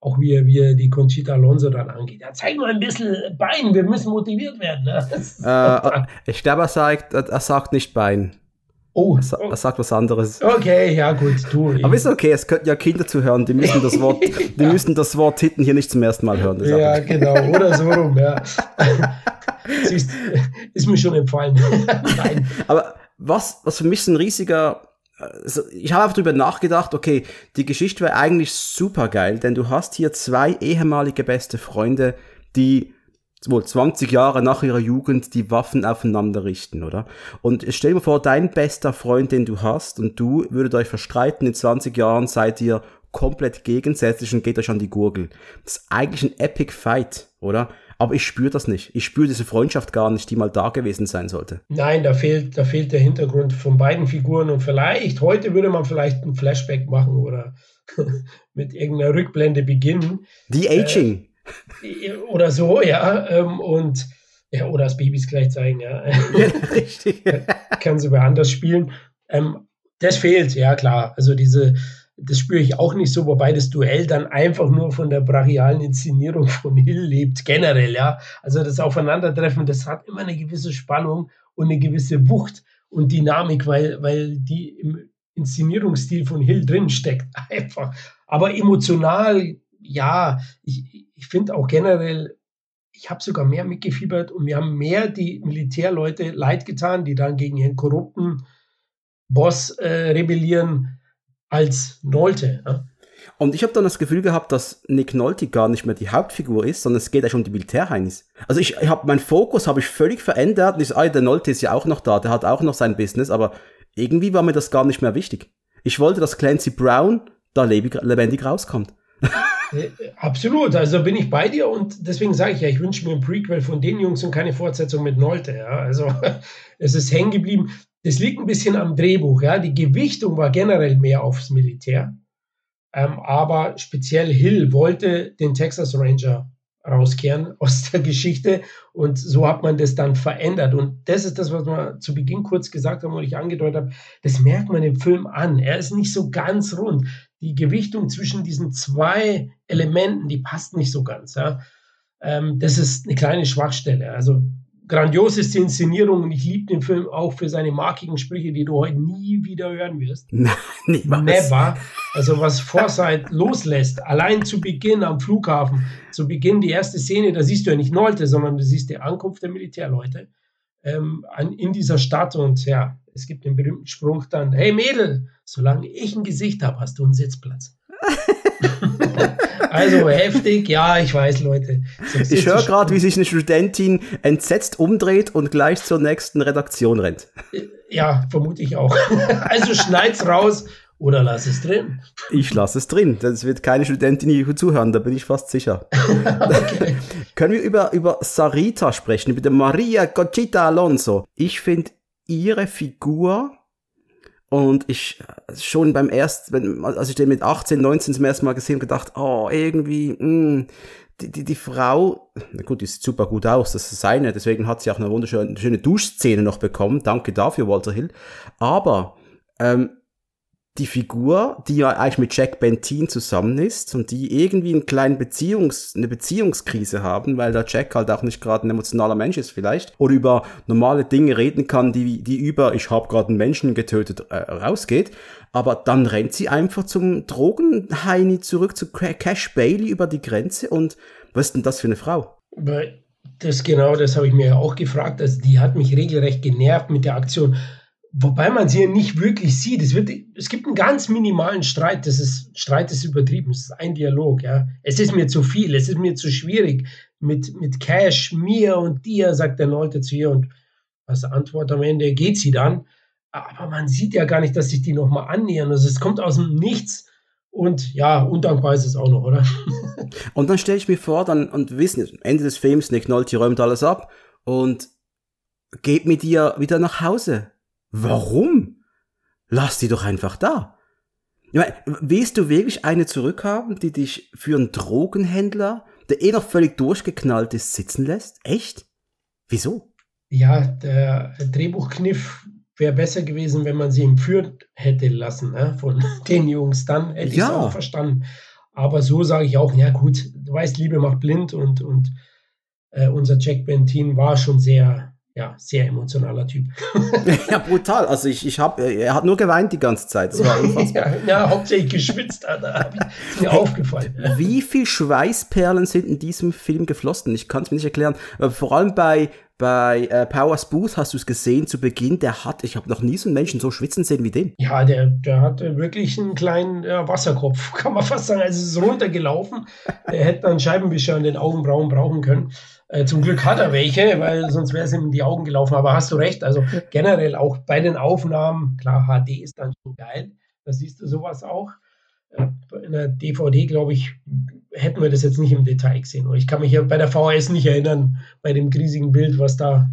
auch wie, wie er die Conchita Alonso dann angeht. Ja, zeig mal ein bisschen Bein, wir müssen motiviert werden. Ne? Äh, ich glaube, er sagt, er sagt nicht Bein. Oh, er, er, sagt was anderes. Okay, ja gut, du. Aber ist okay, es könnten ja Kinder zuhören, die müssen das Wort, die müssen das Wort Titten hier nicht zum ersten Mal hören. Ja, genau, oder so rum, ja. Siehst, ist mir schon empfallen. Nein. Aber was, was für mich ein riesiger also ich habe darüber nachgedacht, okay, die Geschichte wäre eigentlich super geil, denn du hast hier zwei ehemalige beste Freunde, die wohl 20 Jahre nach ihrer Jugend die Waffen aufeinander richten, oder? Und stell dir vor, dein bester Freund, den du hast, und du würdet euch verstreiten, in 20 Jahren seid ihr komplett gegensätzlich und geht euch an die Gurgel. Das ist eigentlich ein Epic Fight, oder? Aber ich spüre das nicht. Ich spüre diese Freundschaft gar nicht, die mal da gewesen sein sollte. Nein, da fehlt, da fehlt der Hintergrund von beiden Figuren. Und vielleicht, heute würde man vielleicht ein Flashback machen oder mit irgendeiner Rückblende beginnen. Die Aging. Äh, oder so, ja. Ähm, und ja, oder das Babys gleich zeigen, ja. ja richtig. Kann sie bei anders spielen. Ähm, das fehlt, ja klar. Also diese, das spüre ich auch nicht so, wobei das Duell dann einfach nur von der brachialen Inszenierung von Hill lebt, generell, ja. Also das Aufeinandertreffen, das hat immer eine gewisse Spannung und eine gewisse Wucht und Dynamik, weil, weil die im Inszenierungsstil von Hill drin steckt, einfach. Aber emotional, ja, ich, ich finde auch generell, ich habe sogar mehr mitgefiebert und mir haben mehr die Militärleute leid getan, die dann gegen ihren korrupten Boss äh, rebellieren, als Nolte. Ja? Und ich habe dann das Gefühl gehabt, dass Nick Nolte gar nicht mehr die Hauptfigur ist, sondern es geht schon um die Militärheinis. Also ich, ich habe meinen Fokus habe ich völlig verändert und ich so, ah, der Nolte ist ja auch noch da, der hat auch noch sein Business, aber irgendwie war mir das gar nicht mehr wichtig. Ich wollte, dass Clancy Brown da lebendig rauskommt. Äh, absolut, also bin ich bei dir und deswegen sage ich ja, ich wünsche mir ein Prequel von den Jungs und keine Fortsetzung mit Nolte. Ja. Also es ist hängen geblieben. Das liegt ein bisschen am Drehbuch. Ja. Die Gewichtung war generell mehr aufs Militär, ähm, aber speziell Hill wollte den Texas Ranger rauskehren aus der Geschichte und so hat man das dann verändert und das ist das, was wir zu Beginn kurz gesagt haben und ich angedeutet habe, das merkt man im Film an. Er ist nicht so ganz rund. Die Gewichtung zwischen diesen zwei Elementen, die passt nicht so ganz. Ja. Ähm, das ist eine kleine Schwachstelle. Also grandios ist die Inszenierung und ich liebe den Film auch für seine markigen Sprüche, die du heute nie wieder hören wirst. Nein. Never. Also was Foresight loslässt, allein zu Beginn am Flughafen, zu Beginn die erste Szene, da siehst du ja nicht Nolte, sondern du siehst die Ankunft der Militärleute. ähm, an, in dieser Stadt und ja, es gibt den berühmten Spruch dann, hey Mädel, solange ich ein Gesicht habe, hast du einen Sitzplatz. also heftig, ja, ich weiß, Leute. Ich höre gerade, wie sich eine Studentin entsetzt umdreht und gleich zur nächsten Redaktion rennt. Ja, vermute ich auch. Also schneid's raus oder lass es drin. Ich lasse es drin. Das wird keine Studentin hier zuhören, da bin ich fast sicher. okay. Können wir über, über Sarita sprechen, über die Maria Conchita Alonso? Ich finde ihre Figur und ich schon beim ersten, als ich den mit 18, 19 zum ersten Mal gesehen habe, gedacht, oh, irgendwie, mh, hm, die, die, die Frau, na gut, die sieht super gut aus, das ist seine, deswegen hat sie auch eine wunderschöne schöne Duschszene noch bekommen. Danke dafür, Walter Hill. Aber ähm, die Figur, die ja eigentlich mit Jack Bentin zusammen ist und die irgendwie einen kleinen Beziehungs, eine Beziehungskrise haben, weil der Jack halt auch nicht gerade ein emotionaler Mensch ist vielleicht oder über normale Dinge reden kann, die, die über ich habe gerade einen Menschen getötet äh, rausgeht, aber dann rennt sie einfach zum Drogenheini zurück zu Cash Bailey über die Grenze und was ist denn das für eine Frau? Das genau, das habe ich mir auch gefragt. Also die hat mich regelrecht genervt mit der Aktion. Wobei man sie ja nicht wirklich sieht. Es, wird, es gibt einen ganz minimalen Streit. Das ist, Streit ist übertrieben. Es ist ein Dialog. Ja. Es ist mir zu viel. Es ist mir zu schwierig. Mit, mit Cash, mir und dir, sagt der Leute zu ihr. Und als Antwort am Ende geht sie dann. Aber man sieht ja gar nicht, dass sich die nochmal annähern. Also es kommt aus dem Nichts. Und ja, undankbar ist es auch noch, oder? und dann stelle ich mir vor, dann, und wissen, Ende des Films, Nick Nolte räumt alles ab und geht mit ihr wieder nach Hause Warum? Lass die doch einfach da. Ich meine, willst du wirklich eine zurückhaben, die dich für einen Drogenhändler, der eh noch völlig durchgeknallt ist, sitzen lässt? Echt? Wieso? Ja, der Drehbuchkniff wäre besser gewesen, wenn man sie entführt hätte lassen ne, von den Jungs. Dann hätte ja. ich es auch verstanden. Aber so sage ich auch, ja gut, du weißt, Liebe macht blind und, und äh, unser Jack Bentin war schon sehr ja, sehr emotionaler Typ. ja, brutal. Also ich, ich habe, er hat nur geweint die ganze Zeit. Das war unfassbar. ja, ja, hauptsächlich geschwitzt, da ich mir aufgefallen. Wie viel Schweißperlen sind in diesem Film geflossen? Ich kann es mir nicht erklären. Aber vor allem bei bei äh, Powers Booth hast du es gesehen zu Beginn, der hat, ich habe noch nie so einen Menschen so schwitzen sehen wie den. Ja, der, der hatte wirklich einen kleinen äh, Wasserkopf, kann man fast sagen. Also es ist runtergelaufen. er hätte dann Scheibenwischer an den Augenbrauen brauchen können. Äh, zum Glück hat er welche, weil sonst wäre es ihm in die Augen gelaufen. Aber hast du recht, also generell auch bei den Aufnahmen, klar, HD ist dann schon geil. Da siehst du sowas auch. Äh, in der DVD, glaube ich, hätten wir das jetzt nicht im Detail gesehen. ich kann mich ja bei der VHS nicht erinnern, bei dem riesigen Bild, was da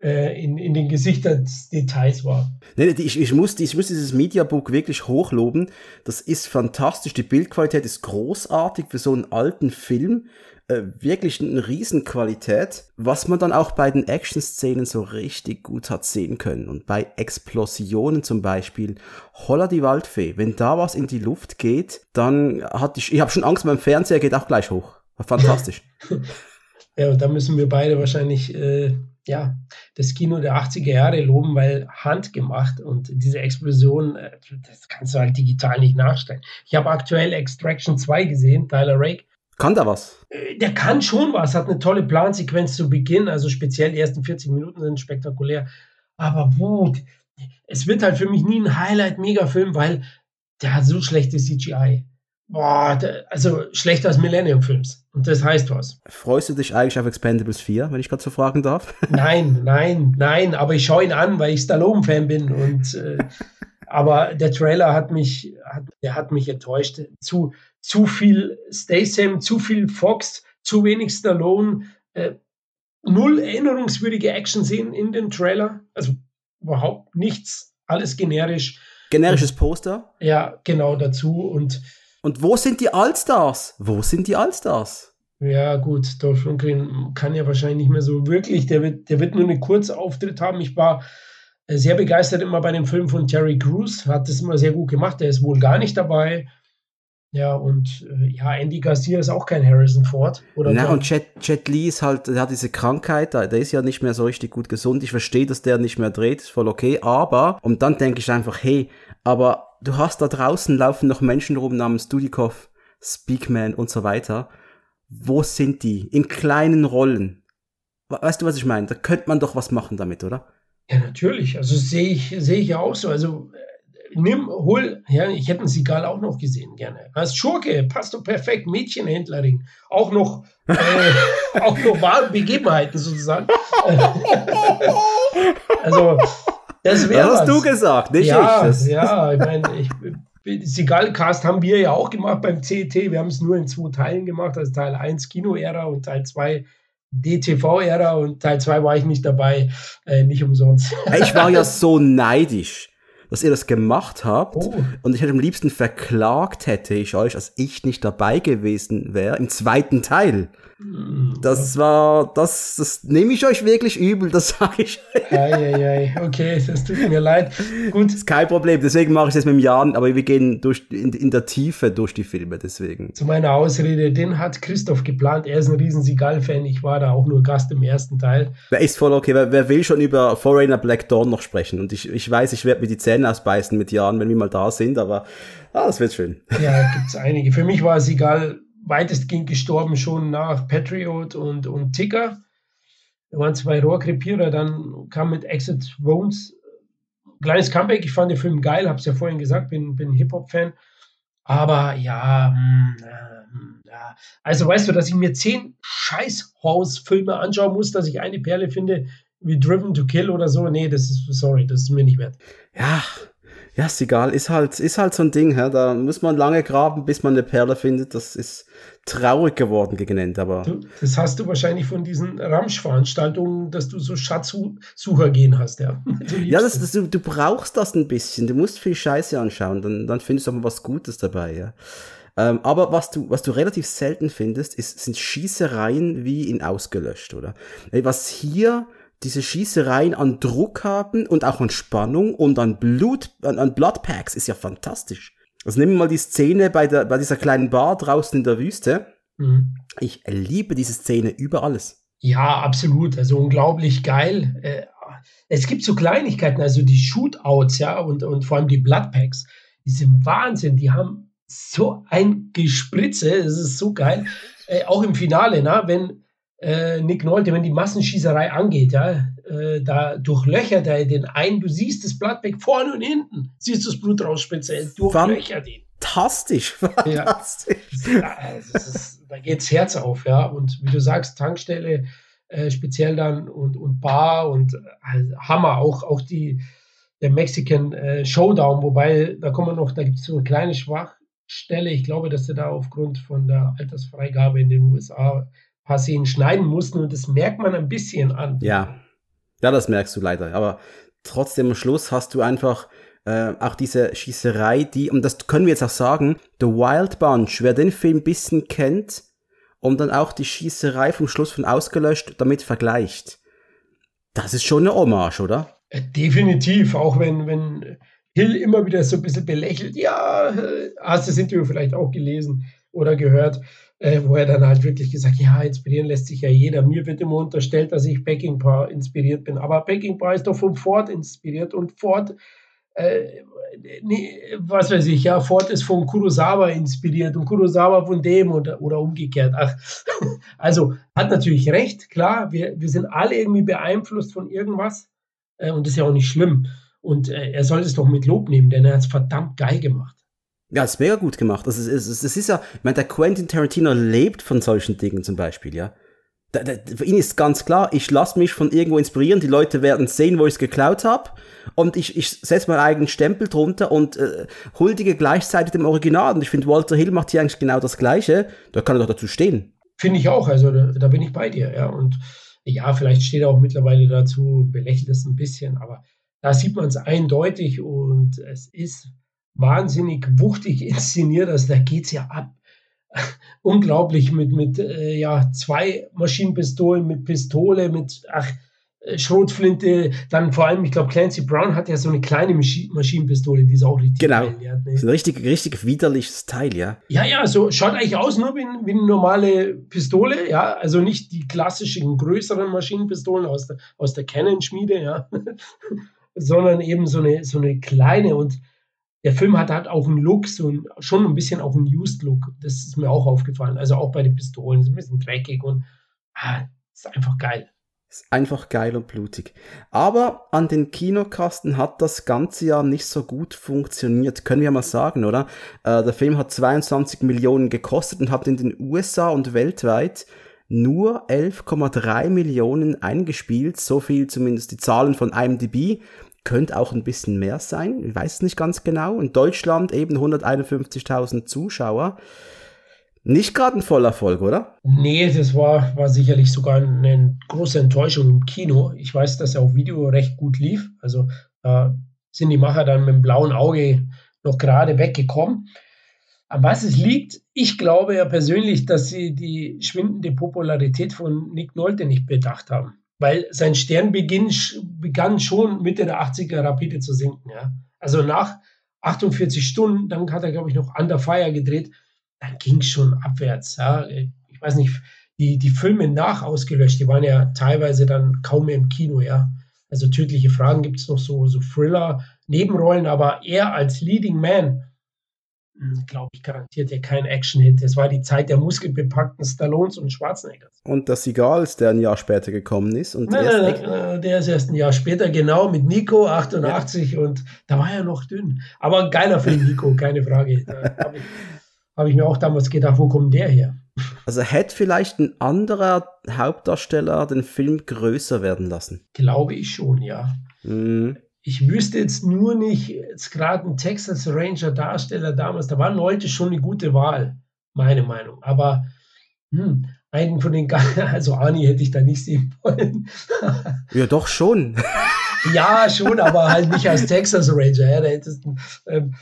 äh, in, in den Gesichtern des Details war. Nee, ich, ich, muss, ich muss dieses Mediabook wirklich hochloben. Das ist fantastisch. Die Bildqualität ist großartig für so einen alten Film äh, wirklich eine Riesenqualität, was man dann auch bei den Action-Szenen so richtig gut hat sehen können. Und bei Explosionen zum Beispiel, holla die Waldfee, wenn da was in die Luft geht, dann hatte ich, ich habe schon Angst, mein Fernseher geht auch gleich hoch. Fantastisch. ja, und da müssen wir beide wahrscheinlich äh, ja, das Kino der 80er Jahre loben, weil handgemacht und diese Explosion, äh, das kannst du halt digital nicht nachstellen. Ich habe aktuell Extraction 2 gesehen, Tyler Rake. Kann da was? Äh, der kann schon was, hat eine tolle Plansequenz zu Beginn, also speziell die ersten 40 Minuten sind spektakulär. Aber gut, es wird halt für mich nie ein Highlight-Megafilm, weil der hat so schlechte CGI. Boah, der, also schlechter als Millennium-Films. Und das heißt was. Freust du dich eigentlich auf Expendables 4, wenn ich gerade so fragen darf? Nein, nein, nein, aber ich schaue ihn an, weil ich Stallone-Fan bin. Und, äh, aber der Trailer hat mich, hat, der hat mich enttäuscht. Zu, zu viel Statham, zu viel Fox, zu wenig Stallone, äh, null erinnerungswürdige Action-Szenen in dem Trailer, also überhaupt nichts, alles generisch. Generisches Poster? Ja, genau dazu und und wo sind die Allstars? Wo sind die Allstars? Ja, gut, Dolph Lundgren kann ja wahrscheinlich nicht mehr so wirklich. Der wird, der wird nur einen Kurzauftritt haben. Ich war sehr begeistert immer bei dem Film von Terry Crews. Hat das immer sehr gut gemacht. Der ist wohl gar nicht dabei. Ja, und äh, ja, Andy Garcia ist auch kein Harrison Ford. Oder Na, und Jet, Jet Lee ist halt, der hat diese Krankheit, der, der ist ja nicht mehr so richtig gut gesund. Ich verstehe, dass der nicht mehr dreht, ist voll okay, aber, und dann denke ich einfach, hey, aber du hast da draußen laufen noch Menschen rum namens Dudikov, Speakman und so weiter. Wo sind die? In kleinen Rollen. Weißt du, was ich meine? Da könnte man doch was machen damit, oder? Ja, natürlich. Also sehe ich, sehe ich ja auch so. Also äh, nimm, hol, ja, ich hätte einen Sigal auch noch gesehen, gerne. Als Schurke, passt doch perfekt, Mädchenhändlerin. Auch noch, äh, auch noch wahre Begebenheiten sozusagen. also, das wäre. Das hast was. du gesagt, nicht ja, ich. Das ja, ich meine, ich, Sigal-Cast haben wir ja auch gemacht beim CET. Wir haben es nur in zwei Teilen gemacht, also Teil 1 Kino-Ära und Teil 2 DTV-Ära und Teil 2 war ich nicht dabei, äh, nicht umsonst. ich war ja so neidisch, dass ihr das gemacht habt oh. und ich hätte am liebsten verklagt hätte ich euch, als ich nicht dabei gewesen wäre im zweiten Teil. Das war, das, das nehme ich euch wirklich übel, das sage ich. Eieiei, okay, das tut mir leid. Gut. Das ist kein Problem, deswegen mache ich das mit dem Jan, aber wir gehen durch, in, in der Tiefe durch die Filme, deswegen. Zu meiner Ausrede, den hat Christoph geplant, er ist ein riesen Seagal-Fan, ich war da auch nur Gast im ersten Teil. Wer ist voll okay, wer, wer will schon über Foreigner Black Dawn noch sprechen und ich, ich weiß, ich werde mir die Zähne ausbeißen mit Jan, wenn wir mal da sind, aber ah, das wird schön. Ja, gibt es einige. Für mich war Seagal weitestgehend gestorben schon nach Patriot und, und Ticker. Waren zwei Rohrkrepierer, dann kam mit Exit Wounds kleines Comeback. Ich fand den Film geil, hab's ja vorhin gesagt, bin, bin Hip-Hop-Fan. Aber ja, mh, hm, äh, also weißt du, dass ich mir zehn Scheiß-Horse-Filme anschauen muss, dass ich eine Perle finde wie Driven to Kill oder so. Nee, das ist, sorry, das ist mir nicht wert. Ja, ja, ist egal, ist halt, ist halt so ein Ding, ja? da muss man lange graben, bis man eine Perle findet. Das ist traurig geworden gegen Ende, aber. Du, das hast du wahrscheinlich von diesen Ramsch-Veranstaltungen, dass du so Schatzsucher gehen hast, ja. ja, das, das, du, du brauchst das ein bisschen. Du musst viel Scheiße anschauen, dann, dann findest du auch mal was Gutes dabei, ja. Ähm, aber was du, was du relativ selten findest, ist, sind Schießereien wie in Ausgelöscht, oder? Was hier diese Schießereien an Druck haben und auch an Spannung und an Blut, an, an Bloodpacks ist ja fantastisch. Also nehmen wir mal die Szene bei, der, bei dieser kleinen Bar draußen in der Wüste. Mhm. Ich liebe diese Szene über alles. Ja, absolut. Also unglaublich geil. Äh, es gibt so Kleinigkeiten, also die Shootouts, ja, und, und vor allem die Bloodpacks. Die sind Wahnsinn. Die haben so ein Gespritze. Es ist so geil. Äh, auch im Finale, na, wenn äh, Nick Nolte, wenn die Massenschießerei angeht, ja, äh, da durchlöchert er den einen, du siehst das Blatt weg, vorne und hinten, siehst du das Blut rausspritzen, er durchlöchert ihn. Fantastisch, fantastisch. Ja, ist, da geht's Herz auf, ja, und wie du sagst, Tankstelle, äh, speziell dann und, und Bar und äh, Hammer, auch, auch die, der Mexican äh, Showdown, wobei, da kommen wir noch, da gibt es so eine kleine Schwachstelle, ich glaube, dass er da aufgrund von der Altersfreigabe in den USA paar Szenen schneiden mussten. Und das merkt man ein bisschen an. Ja, ja, das merkst du leider. Aber trotzdem am Schluss hast du einfach äh, auch diese Schießerei, die, und das können wir jetzt auch sagen, The Wild Bunch, wer den Film ein bisschen kennt und dann auch die Schießerei vom Schluss von ausgelöscht damit vergleicht. Das ist schon eine Hommage, oder? Äh, definitiv, auch wenn, wenn Hill immer wieder so ein bisschen belächelt, ja, äh, hast du das Interview vielleicht auch gelesen oder gehört, äh, wo er dann halt wirklich gesagt, ja, inspirieren lässt sich ja jeder. Mir wird immer unterstellt, dass ich Backing Power inspiriert bin. Aber Backing Power ist doch vom Ford inspiriert und Ford, äh, nee, was weiß ich, ja, Ford ist von Kurosawa inspiriert und Kurosawa von dem oder, oder umgekehrt. Ach, also hat natürlich recht, klar, wir, wir sind alle irgendwie beeinflusst von irgendwas äh, und das ist ja auch nicht schlimm. Und äh, er sollte es doch mit Lob nehmen, denn er hat es verdammt geil gemacht. Ja, ist mega gut gemacht. Das ist, ist, ist, ist ja, ich meine, der Quentin Tarantino lebt von solchen Dingen zum Beispiel, ja. Da, da, für ihn ist ganz klar, ich lasse mich von irgendwo inspirieren, die Leute werden sehen, wo ich es geklaut habe und ich, ich setze meinen eigenen Stempel drunter und äh, huldige gleichzeitig dem Original. Und ich finde, Walter Hill macht hier eigentlich genau das Gleiche. Da kann er doch dazu stehen. Finde ich auch, also da, da bin ich bei dir, ja. Und ja, vielleicht steht er auch mittlerweile dazu, belächelt es ein bisschen, aber da sieht man es eindeutig und es ist wahnsinnig wuchtig inszeniert. Also da geht es ja ab. Unglaublich mit, mit äh, ja, zwei Maschinenpistolen, mit Pistole, mit ach, äh, Schrotflinte, dann vor allem, ich glaube, Clancy Brown hat ja so eine kleine Maschi Maschinenpistole, die ist auch richtig genau. geil. Ja, ne? So ein richtig, richtig widerliches Teil, ja. Ja, ja, so schaut eigentlich aus nur wie, wie eine normale Pistole, ja, also nicht die klassischen größeren Maschinenpistolen aus der, aus der Canon-Schmiede, ja, sondern eben so eine, so eine kleine und der Film hat halt auch einen Look, so ein, schon ein bisschen auch einen Used-Look. Das ist mir auch aufgefallen. Also auch bei den Pistolen, ist ein bisschen dreckig und ah, ist einfach geil. Ist einfach geil und blutig. Aber an den Kinokasten hat das ganze Jahr nicht so gut funktioniert, können wir mal sagen, oder? Äh, der Film hat 22 Millionen gekostet und hat in den USA und weltweit nur 11,3 Millionen eingespielt. So viel zumindest die Zahlen von IMDb. Könnte auch ein bisschen mehr sein. Ich weiß es nicht ganz genau. In Deutschland eben 151.000 Zuschauer. Nicht gerade ein Vollerfolg, oder? Nee, das war, war sicherlich sogar eine große Enttäuschung im Kino. Ich weiß, dass er auf Video recht gut lief. Also da sind die Macher dann mit dem blauen Auge noch gerade weggekommen. An was es liegt, ich glaube ja persönlich, dass sie die schwindende Popularität von Nick Nolte nicht bedacht haben. Weil sein Sternbeginn begann schon Mitte der 80er rapide zu sinken. Ja. Also nach 48 Stunden, dann hat er, glaube ich, noch Under Fire gedreht dann ging es schon abwärts. Ja. Ich weiß nicht, die, die Filme nach ausgelöscht, die waren ja teilweise dann kaum mehr im Kino, ja. Also tödliche Fragen gibt es noch so, so Thriller, Nebenrollen, aber er als Leading Man, glaube ich, garantiert ja kein Action-Hit. Es war die Zeit der muskelbepackten Stallones und Schwarzeneggers. Und das Seagals, der ein Jahr später gekommen ist. Und nein, nein, nein, der ist erst ein Jahr später, genau, mit Nico, 88 ja. und da war er noch dünn. Aber ein geiler Film, Nico, keine Frage. Da habe ich, habe ich mir auch damals gedacht, wo kommt der her? Also hätte vielleicht ein anderer Hauptdarsteller den Film größer werden lassen? Glaube ich schon, ja. Mhm. Ich wüsste jetzt nur nicht, jetzt gerade ein Texas Ranger Darsteller damals, da waren Leute schon eine gute Wahl, meine Meinung. Aber hm, einen von den, also Ani hätte ich da nicht sehen wollen. ja, doch schon. ja, schon, aber halt nicht als Texas Ranger. Ja, da hättest ähm,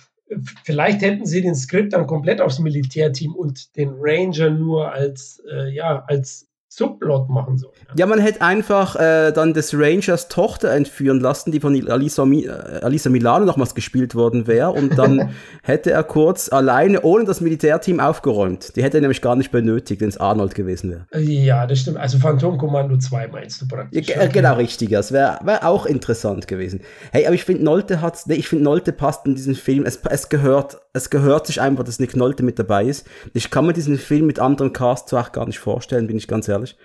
vielleicht hätten sie den Skript dann komplett aufs Militärteam und den Ranger nur als, äh, ja, als Subplot machen sollen. Ja, man hätte einfach äh, dann des Rangers Tochter entführen lassen, die von Alisa, Mi äh, Alisa Milano nochmals gespielt worden wäre. Und dann hätte er kurz alleine ohne das Militärteam aufgeräumt. Die hätte er nämlich gar nicht benötigt, wenn es Arnold gewesen wäre. Ja, das stimmt. Also Phantom Kommando 2 meinst du praktisch. Ja, genau, richtig. Das wäre wär auch interessant gewesen. Hey, aber ich finde, Nolte hat, nee, ich finde, Nolte passt in diesen Film. Es, es gehört, es gehört sich einfach, dass Nick Nolte mit dabei ist. Ich kann mir diesen Film mit anderen Casts auch gar nicht vorstellen, bin ich ganz ehrlich ehrlich.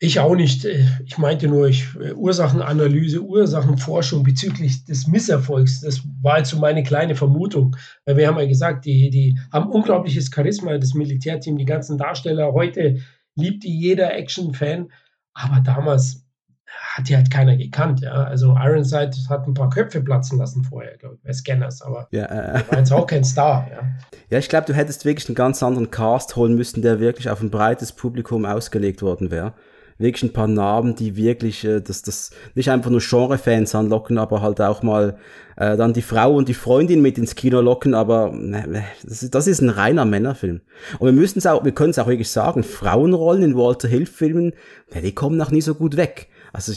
Ich auch nicht. Ich meinte nur, ich, Ursachenanalyse, Ursachenforschung bezüglich des Misserfolgs, das war jetzt so meine kleine Vermutung. Wir haben ja gesagt, die, die haben unglaubliches Charisma, das Militärteam, die ganzen Darsteller. Heute liebt die jeder Action-Fan, aber damals hat die halt keiner gekannt. Ja? Also Ironside hat ein paar Köpfe platzen lassen vorher, glaube ich, bei Scanners, aber ja, äh. war jetzt auch kein Star. Ja, ja ich glaube, du hättest wirklich einen ganz anderen Cast holen müssen, der wirklich auf ein breites Publikum ausgelegt worden wäre. Wirklich ein paar Namen, die wirklich äh, das, das nicht einfach nur Genre-Fans anlocken, aber halt auch mal äh, dann die Frau und die Freundin mit ins Kino locken, aber äh, das, das ist ein reiner Männerfilm. Und wir müssen es auch, wir können es auch wirklich sagen, Frauenrollen in Walter Hill-Filmen, ja, die kommen auch nie so gut weg. Also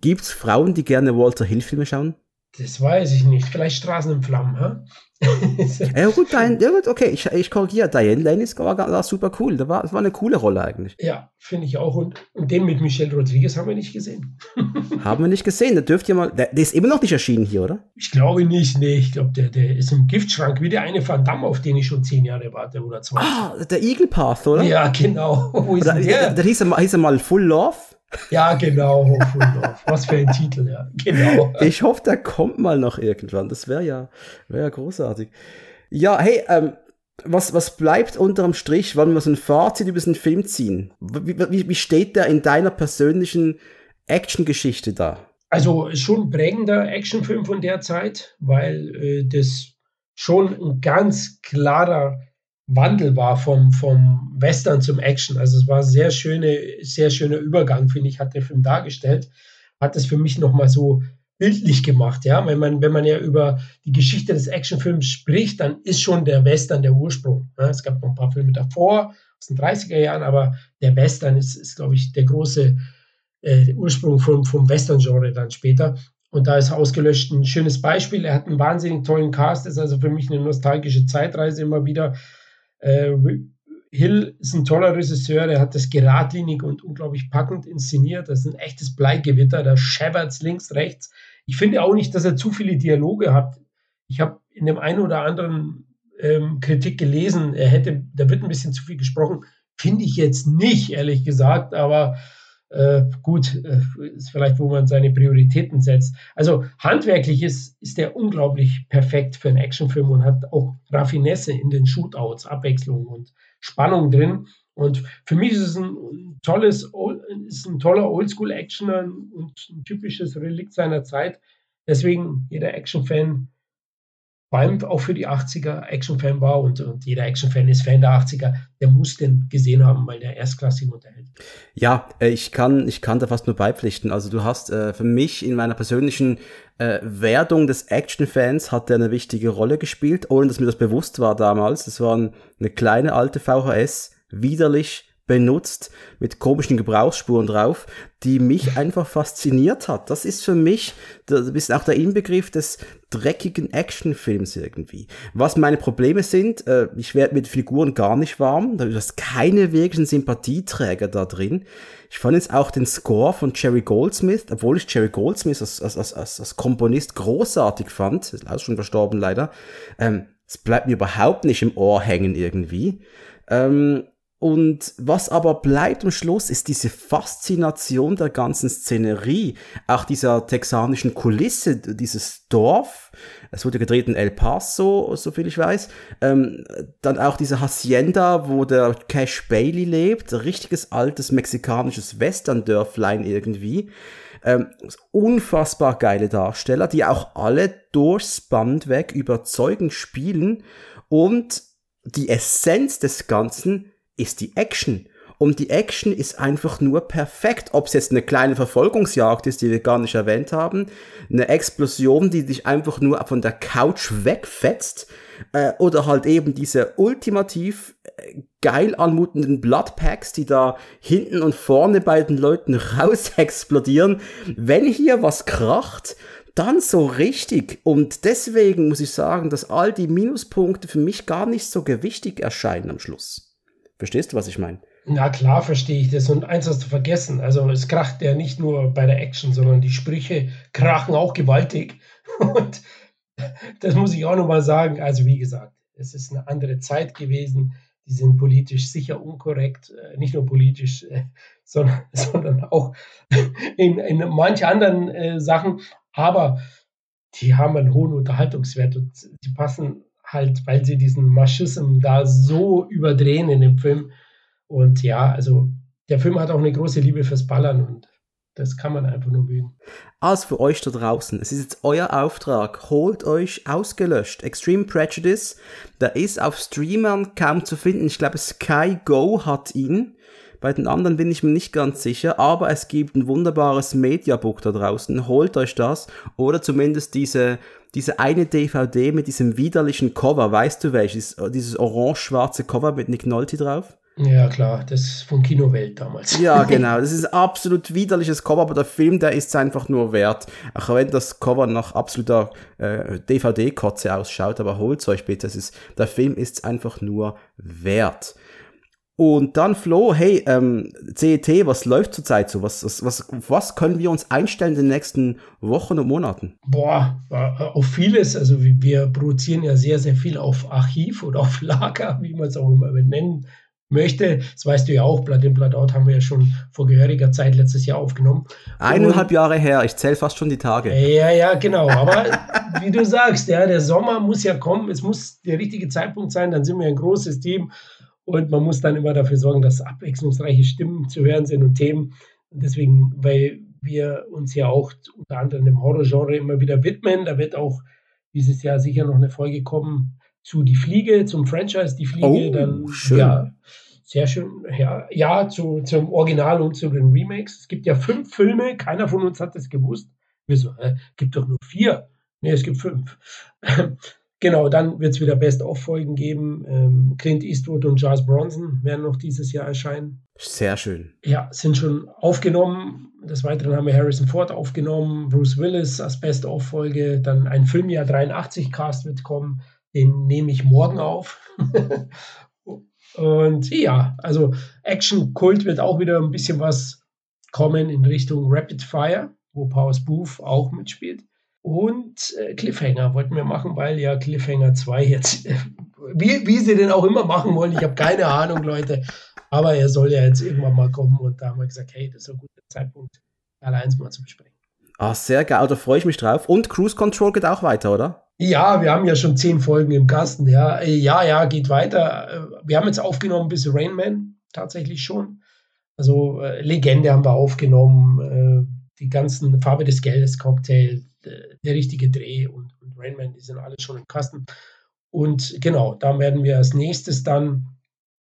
gibt es Frauen, die gerne Walter Hill-Filme schauen? Das weiß ich nicht. Vielleicht Straßen in Flammen, hä? ja gut, Diane, ja gut, okay, ich, ich korrigiere. Diane Lane ist, war, war super cool. Das war, das war eine coole Rolle eigentlich. Ja, finde ich auch. Und, und den mit Michelle Rodriguez haben wir nicht gesehen. haben wir nicht gesehen. Da dürft ihr mal. Der, der, ist immer noch nicht erschienen hier, oder? Ich glaube nicht. Nee, ich glaube, der, der ist im Giftschrank wie der eine Van Damme, auf den ich schon zehn Jahre warte oder zwei. Ah, der Eagle Path, oder? Ja, genau. Wo ist oder, der? Der, der hieß, er, hieß er mal Full Love. Ja, genau, Hofundorf. Was für ein Titel, ja. Genau. Ich hoffe, der kommt mal noch irgendwann. Das wäre ja, wär ja großartig. Ja, hey, ähm, was, was bleibt unterm Strich, wenn wir so ein Fazit über diesen Film ziehen? Wie, wie, wie steht der in deiner persönlichen Actiongeschichte da? Also schon ein prägender Actionfilm von der Zeit, weil äh, das schon ein ganz klarer Wandel war vom, vom Western zum Action. Also es war sehr schöne, sehr schöner Übergang, finde ich, hat der Film dargestellt. Hat es für mich nochmal so bildlich gemacht, ja. Wenn man, wenn man ja über die Geschichte des Actionfilms spricht, dann ist schon der Western der Ursprung. Ja? Es gab noch ein paar Filme davor, aus den 30er Jahren, aber der Western ist, ist glaube ich, der große äh, Ursprung vom, vom Western-Genre dann später. Und da ist ausgelöscht ein schönes Beispiel. Er hat einen wahnsinnig tollen Cast, ist also für mich eine nostalgische Zeitreise immer wieder. Äh, Hill ist ein toller Regisseur, der hat das geradlinig und unglaublich packend inszeniert. Das ist ein echtes Bleigewitter, da scheppert links, rechts. Ich finde auch nicht, dass er zu viele Dialoge hat. Ich habe in dem einen oder anderen ähm, Kritik gelesen, er hätte, da wird ein bisschen zu viel gesprochen. Finde ich jetzt nicht, ehrlich gesagt, aber äh, gut, äh, ist vielleicht, wo man seine Prioritäten setzt. Also handwerklich ist, ist der unglaublich perfekt für einen Actionfilm und hat auch Raffinesse in den Shootouts, Abwechslung und Spannung drin. Und für mich ist es ein tolles, ist ein toller Oldschool-Actioner und ein typisches Relikt seiner Zeit. Deswegen jeder Action-Fan vor allem auch für die 80er Action-Fan war und, und jeder Action-Fan ist Fan der 80er, der muss den gesehen haben, weil der erstklassig unterhält. Ja, äh, ich kann, ich kann da fast nur beipflichten. Also du hast äh, für mich in meiner persönlichen äh, Werdung des Action-Fans hat er eine wichtige Rolle gespielt, ohne dass mir das bewusst war damals. Das war eine kleine alte VHS, widerlich benutzt mit komischen Gebrauchsspuren drauf, die mich einfach fasziniert hat. Das ist für mich das ist auch der Inbegriff des dreckigen Actionfilms irgendwie. Was meine Probleme sind, äh, ich werde mit Figuren gar nicht warm, da ist keine wirklichen Sympathieträger da drin. Ich fand jetzt auch den Score von Jerry Goldsmith, obwohl ich Jerry Goldsmith als, als, als, als Komponist großartig fand, ist auch schon verstorben leider, ähm, es bleibt mir überhaupt nicht im Ohr hängen irgendwie. Ähm, und was aber bleibt am Schluss, ist diese Faszination der ganzen Szenerie, auch dieser texanischen Kulisse, dieses Dorf. Es wurde gedreht in El Paso, soviel ich weiß. Ähm, dann auch diese Hacienda, wo der Cash Bailey lebt, richtiges altes mexikanisches Western-Dörflein irgendwie. Ähm, unfassbar geile Darsteller, die auch alle durchs Band weg überzeugend spielen und die Essenz des Ganzen ist die Action. Und die Action ist einfach nur perfekt. Ob es jetzt eine kleine Verfolgungsjagd ist, die wir gar nicht erwähnt haben, eine Explosion, die dich einfach nur von der Couch wegfetzt, äh, oder halt eben diese ultimativ äh, geil anmutenden Bloodpacks, die da hinten und vorne bei den Leuten raus explodieren. Wenn hier was kracht, dann so richtig. Und deswegen muss ich sagen, dass all die Minuspunkte für mich gar nicht so gewichtig erscheinen am Schluss. Verstehst du, was ich meine? Na klar, verstehe ich das. Und eins hast du vergessen. Also es kracht ja nicht nur bei der Action, sondern die Sprüche krachen auch gewaltig. Und das muss ich auch nochmal sagen. Also wie gesagt, es ist eine andere Zeit gewesen. Die sind politisch sicher unkorrekt. Äh, nicht nur politisch, äh, sondern, sondern auch in, in manch anderen äh, Sachen. Aber die haben einen hohen Unterhaltungswert und die passen halt, weil sie diesen Maschism da so überdrehen in dem Film. Und ja, also der Film hat auch eine große Liebe fürs Ballern und das kann man einfach nur mögen. Also für euch da draußen, es ist jetzt euer Auftrag, holt euch ausgelöscht. Extreme Prejudice, der ist auf Streamern kaum zu finden. Ich glaube, Sky Go hat ihn. Bei den anderen bin ich mir nicht ganz sicher, aber es gibt ein wunderbares Mediabook da draußen. Holt euch das oder zumindest diese diese eine DVD mit diesem widerlichen Cover, weißt du welches? Dieses orange-schwarze Cover mit Nick Nolte drauf? Ja, klar, das ist von Kinowelt damals. Ja, genau. Das ist ein absolut widerliches Cover, aber der Film, der ist einfach nur wert. Auch wenn das Cover nach absoluter äh, DVD-Kotze ausschaut, aber holt's euch bitte. Das ist, der Film ist einfach nur wert. Und dann Flo, hey, ähm, CET, was läuft zurzeit so? Was, was, was, was können wir uns einstellen in den nächsten Wochen und Monaten? Boah, äh, auf vieles. Also wir produzieren ja sehr, sehr viel auf Archiv oder auf Lager, wie man es auch immer nennen möchte. Das weißt du ja auch, Blood in Blood Out haben wir ja schon vor gehöriger Zeit letztes Jahr aufgenommen. Eineinhalb Jahre her, ich zähle fast schon die Tage. Ja, ja, genau. Aber wie du sagst, ja, der Sommer muss ja kommen, es muss der richtige Zeitpunkt sein, dann sind wir ein großes Team und man muss dann immer dafür sorgen, dass abwechslungsreiche Stimmen zu hören sind und Themen. Und deswegen, weil wir uns ja auch unter anderem dem Horrorgenre immer wieder widmen, da wird auch dieses Jahr sicher noch eine Folge kommen zu Die Fliege, zum Franchise Die Fliege. Oh, dann, schön. Ja, sehr schön. Ja, ja zu, zum Original und zu den Remakes. Es gibt ja fünf Filme, keiner von uns hat das gewusst. Wieso? Äh, gibt doch nur vier. Nee, es gibt fünf. Genau, dann wird es wieder Best-of-Folgen geben. Ähm, Clint Eastwood und Charles Bronson werden noch dieses Jahr erscheinen. Sehr schön. Ja, sind schon aufgenommen. Des Weiteren haben wir Harrison Ford aufgenommen, Bruce Willis als Best-of-Folge. Dann ein Filmjahr 83-Cast wird kommen. Den nehme ich morgen auf. und ja, also Action-Kult wird auch wieder ein bisschen was kommen in Richtung Rapid Fire, wo Powers Booth auch mitspielt. Und äh, Cliffhanger wollten wir machen, weil ja Cliffhanger 2 jetzt, wie, wie sie den auch immer machen wollen, ich habe keine Ahnung, Leute. Aber er soll ja jetzt irgendwann mal kommen und da haben wir gesagt, hey, das ist so gut, Zeitpunkt Teil 1 mal zu besprechen. Ah, sehr geil, da freue ich mich drauf. Und Cruise Control geht auch weiter, oder? Ja, wir haben ja schon zehn Folgen im Kasten. Ja, ja, ja, geht weiter. Wir haben jetzt aufgenommen bis Rainman, tatsächlich schon. Also äh, Legende haben wir aufgenommen, äh, die ganzen Farbe des Geldes, Cocktail, der richtige Dreh und, und Rainman, die sind alle schon im Kasten. Und genau, da werden wir als nächstes dann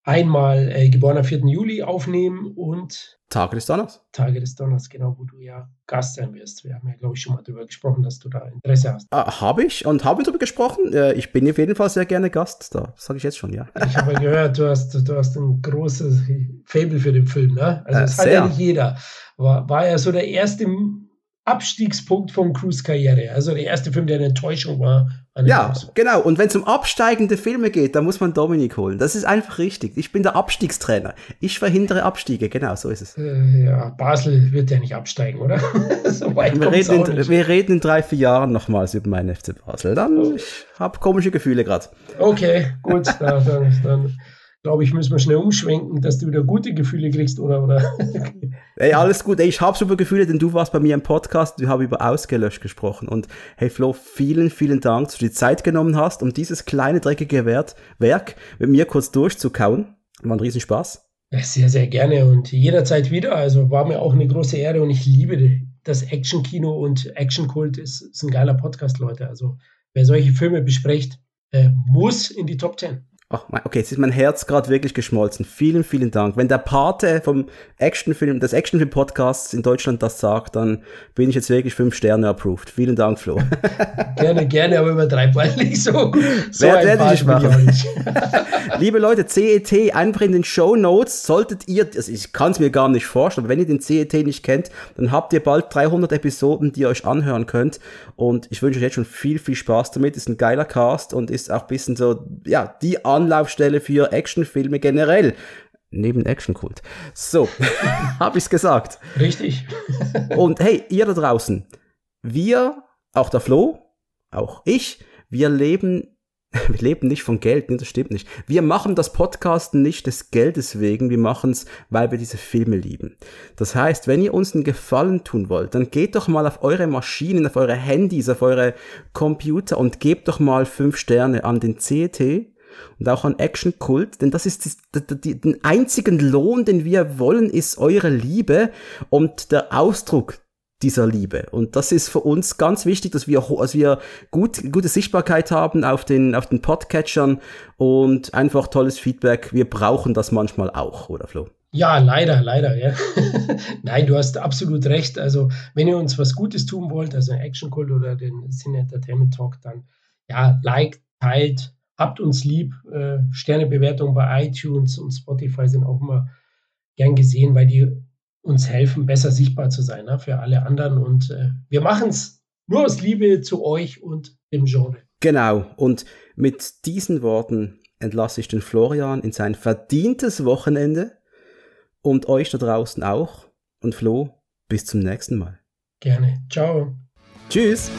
einmal äh, geborener 4. Juli aufnehmen und Tage des Donners. Tage des Donners, genau, wo du ja Gast sein wirst. Wir haben ja, glaube ich, schon mal darüber gesprochen, dass du da Interesse hast. Ah, habe ich und haben wir darüber gesprochen. Äh, ich bin auf jeden Fall sehr gerne Gast da. Sage ich jetzt schon, ja. Ich habe gehört, du hast, du hast ein großes Fable für den Film, ne? Also, das äh, hat ja nicht jeder. War, war ja so der erste Abstiegspunkt von Cruise Karriere. Also der erste Film, der eine Enttäuschung war. Ja, Cruise. genau. Und wenn es um absteigende Filme geht, dann muss man Dominik holen. Das ist einfach richtig. Ich bin der Abstiegstrainer. Ich verhindere Abstiege. Genau, so ist es. Äh, ja, Basel wird ja nicht absteigen, oder? so wir, reden in, wir reden in drei, vier Jahren nochmals über meinen FC Basel. Dann, oh. ich habe komische Gefühle gerade. Okay, gut. dann, dann glaube ich, müssen wir schnell umschwenken, dass du wieder gute Gefühle kriegst, oder? oder? Ey, alles gut. Ey, ich habe super Gefühle, denn du warst bei mir im Podcast, wir haben über Ausgelöscht gesprochen. Und hey Flo, vielen, vielen Dank, dass du die Zeit genommen hast, um dieses kleine, dreckige Werk mit mir kurz durchzukauen. War ein Riesenspaß. Sehr, sehr gerne und jederzeit wieder. Also war mir auch eine große Ehre und ich liebe das Action-Kino und Action-Kult ist, ist ein geiler Podcast, Leute. Also wer solche Filme bespricht, äh, muss in die Top 10. Ach, okay, jetzt ist mein Herz gerade wirklich geschmolzen. Vielen, vielen Dank. Wenn der Pate vom Actionfilm, des Actionfilm-Podcasts in Deutschland das sagt, dann bin ich jetzt wirklich fünf Sterne approved. Vielen Dank, Flo. gerne, gerne, aber übertreib mal nicht so. so Wer werde ich machen? Liebe Leute, CET, einfach in den Show Notes solltet ihr, also ich kann es mir gar nicht vorstellen, aber wenn ihr den CET nicht kennt, dann habt ihr bald 300 Episoden, die ihr euch anhören könnt. Und ich wünsche euch jetzt schon viel, viel Spaß damit. Ist ein geiler Cast und ist auch ein bisschen so, ja, die Art Anlaufstelle für Actionfilme generell. Neben Actionkult. So, habe ich's gesagt. Richtig. Und hey, ihr da draußen, wir, auch der Flo, auch ich, wir leben wir leben nicht von Geld, nee, das stimmt nicht. Wir machen das Podcasten nicht des Geldes wegen, wir machen es, weil wir diese Filme lieben. Das heißt, wenn ihr uns einen Gefallen tun wollt, dann geht doch mal auf eure Maschinen, auf eure Handys, auf eure Computer und gebt doch mal fünf Sterne an den CET und auch an Action Kult, denn das ist die, die, die, den einzigen Lohn, den wir wollen, ist eure Liebe und der Ausdruck dieser Liebe. Und das ist für uns ganz wichtig, dass wir, dass wir gut, gute Sichtbarkeit haben auf den, auf den Podcatchern und einfach tolles Feedback. Wir brauchen das manchmal auch, oder Flo? Ja, leider, leider, ja. Nein, du hast absolut recht. Also, wenn ihr uns was Gutes tun wollt, also Action Cult oder den Cine Entertainment Talk, dann ja, liked, teilt, habt uns lieb. Äh, Sternebewertungen bei iTunes und Spotify sind auch immer gern gesehen, weil die uns helfen, besser sichtbar zu sein ne, für alle anderen. Und äh, wir machen es nur aus Liebe zu euch und dem Genre. Genau. Und mit diesen Worten entlasse ich den Florian in sein verdientes Wochenende und euch da draußen auch. Und Flo, bis zum nächsten Mal. Gerne. Ciao. Tschüss.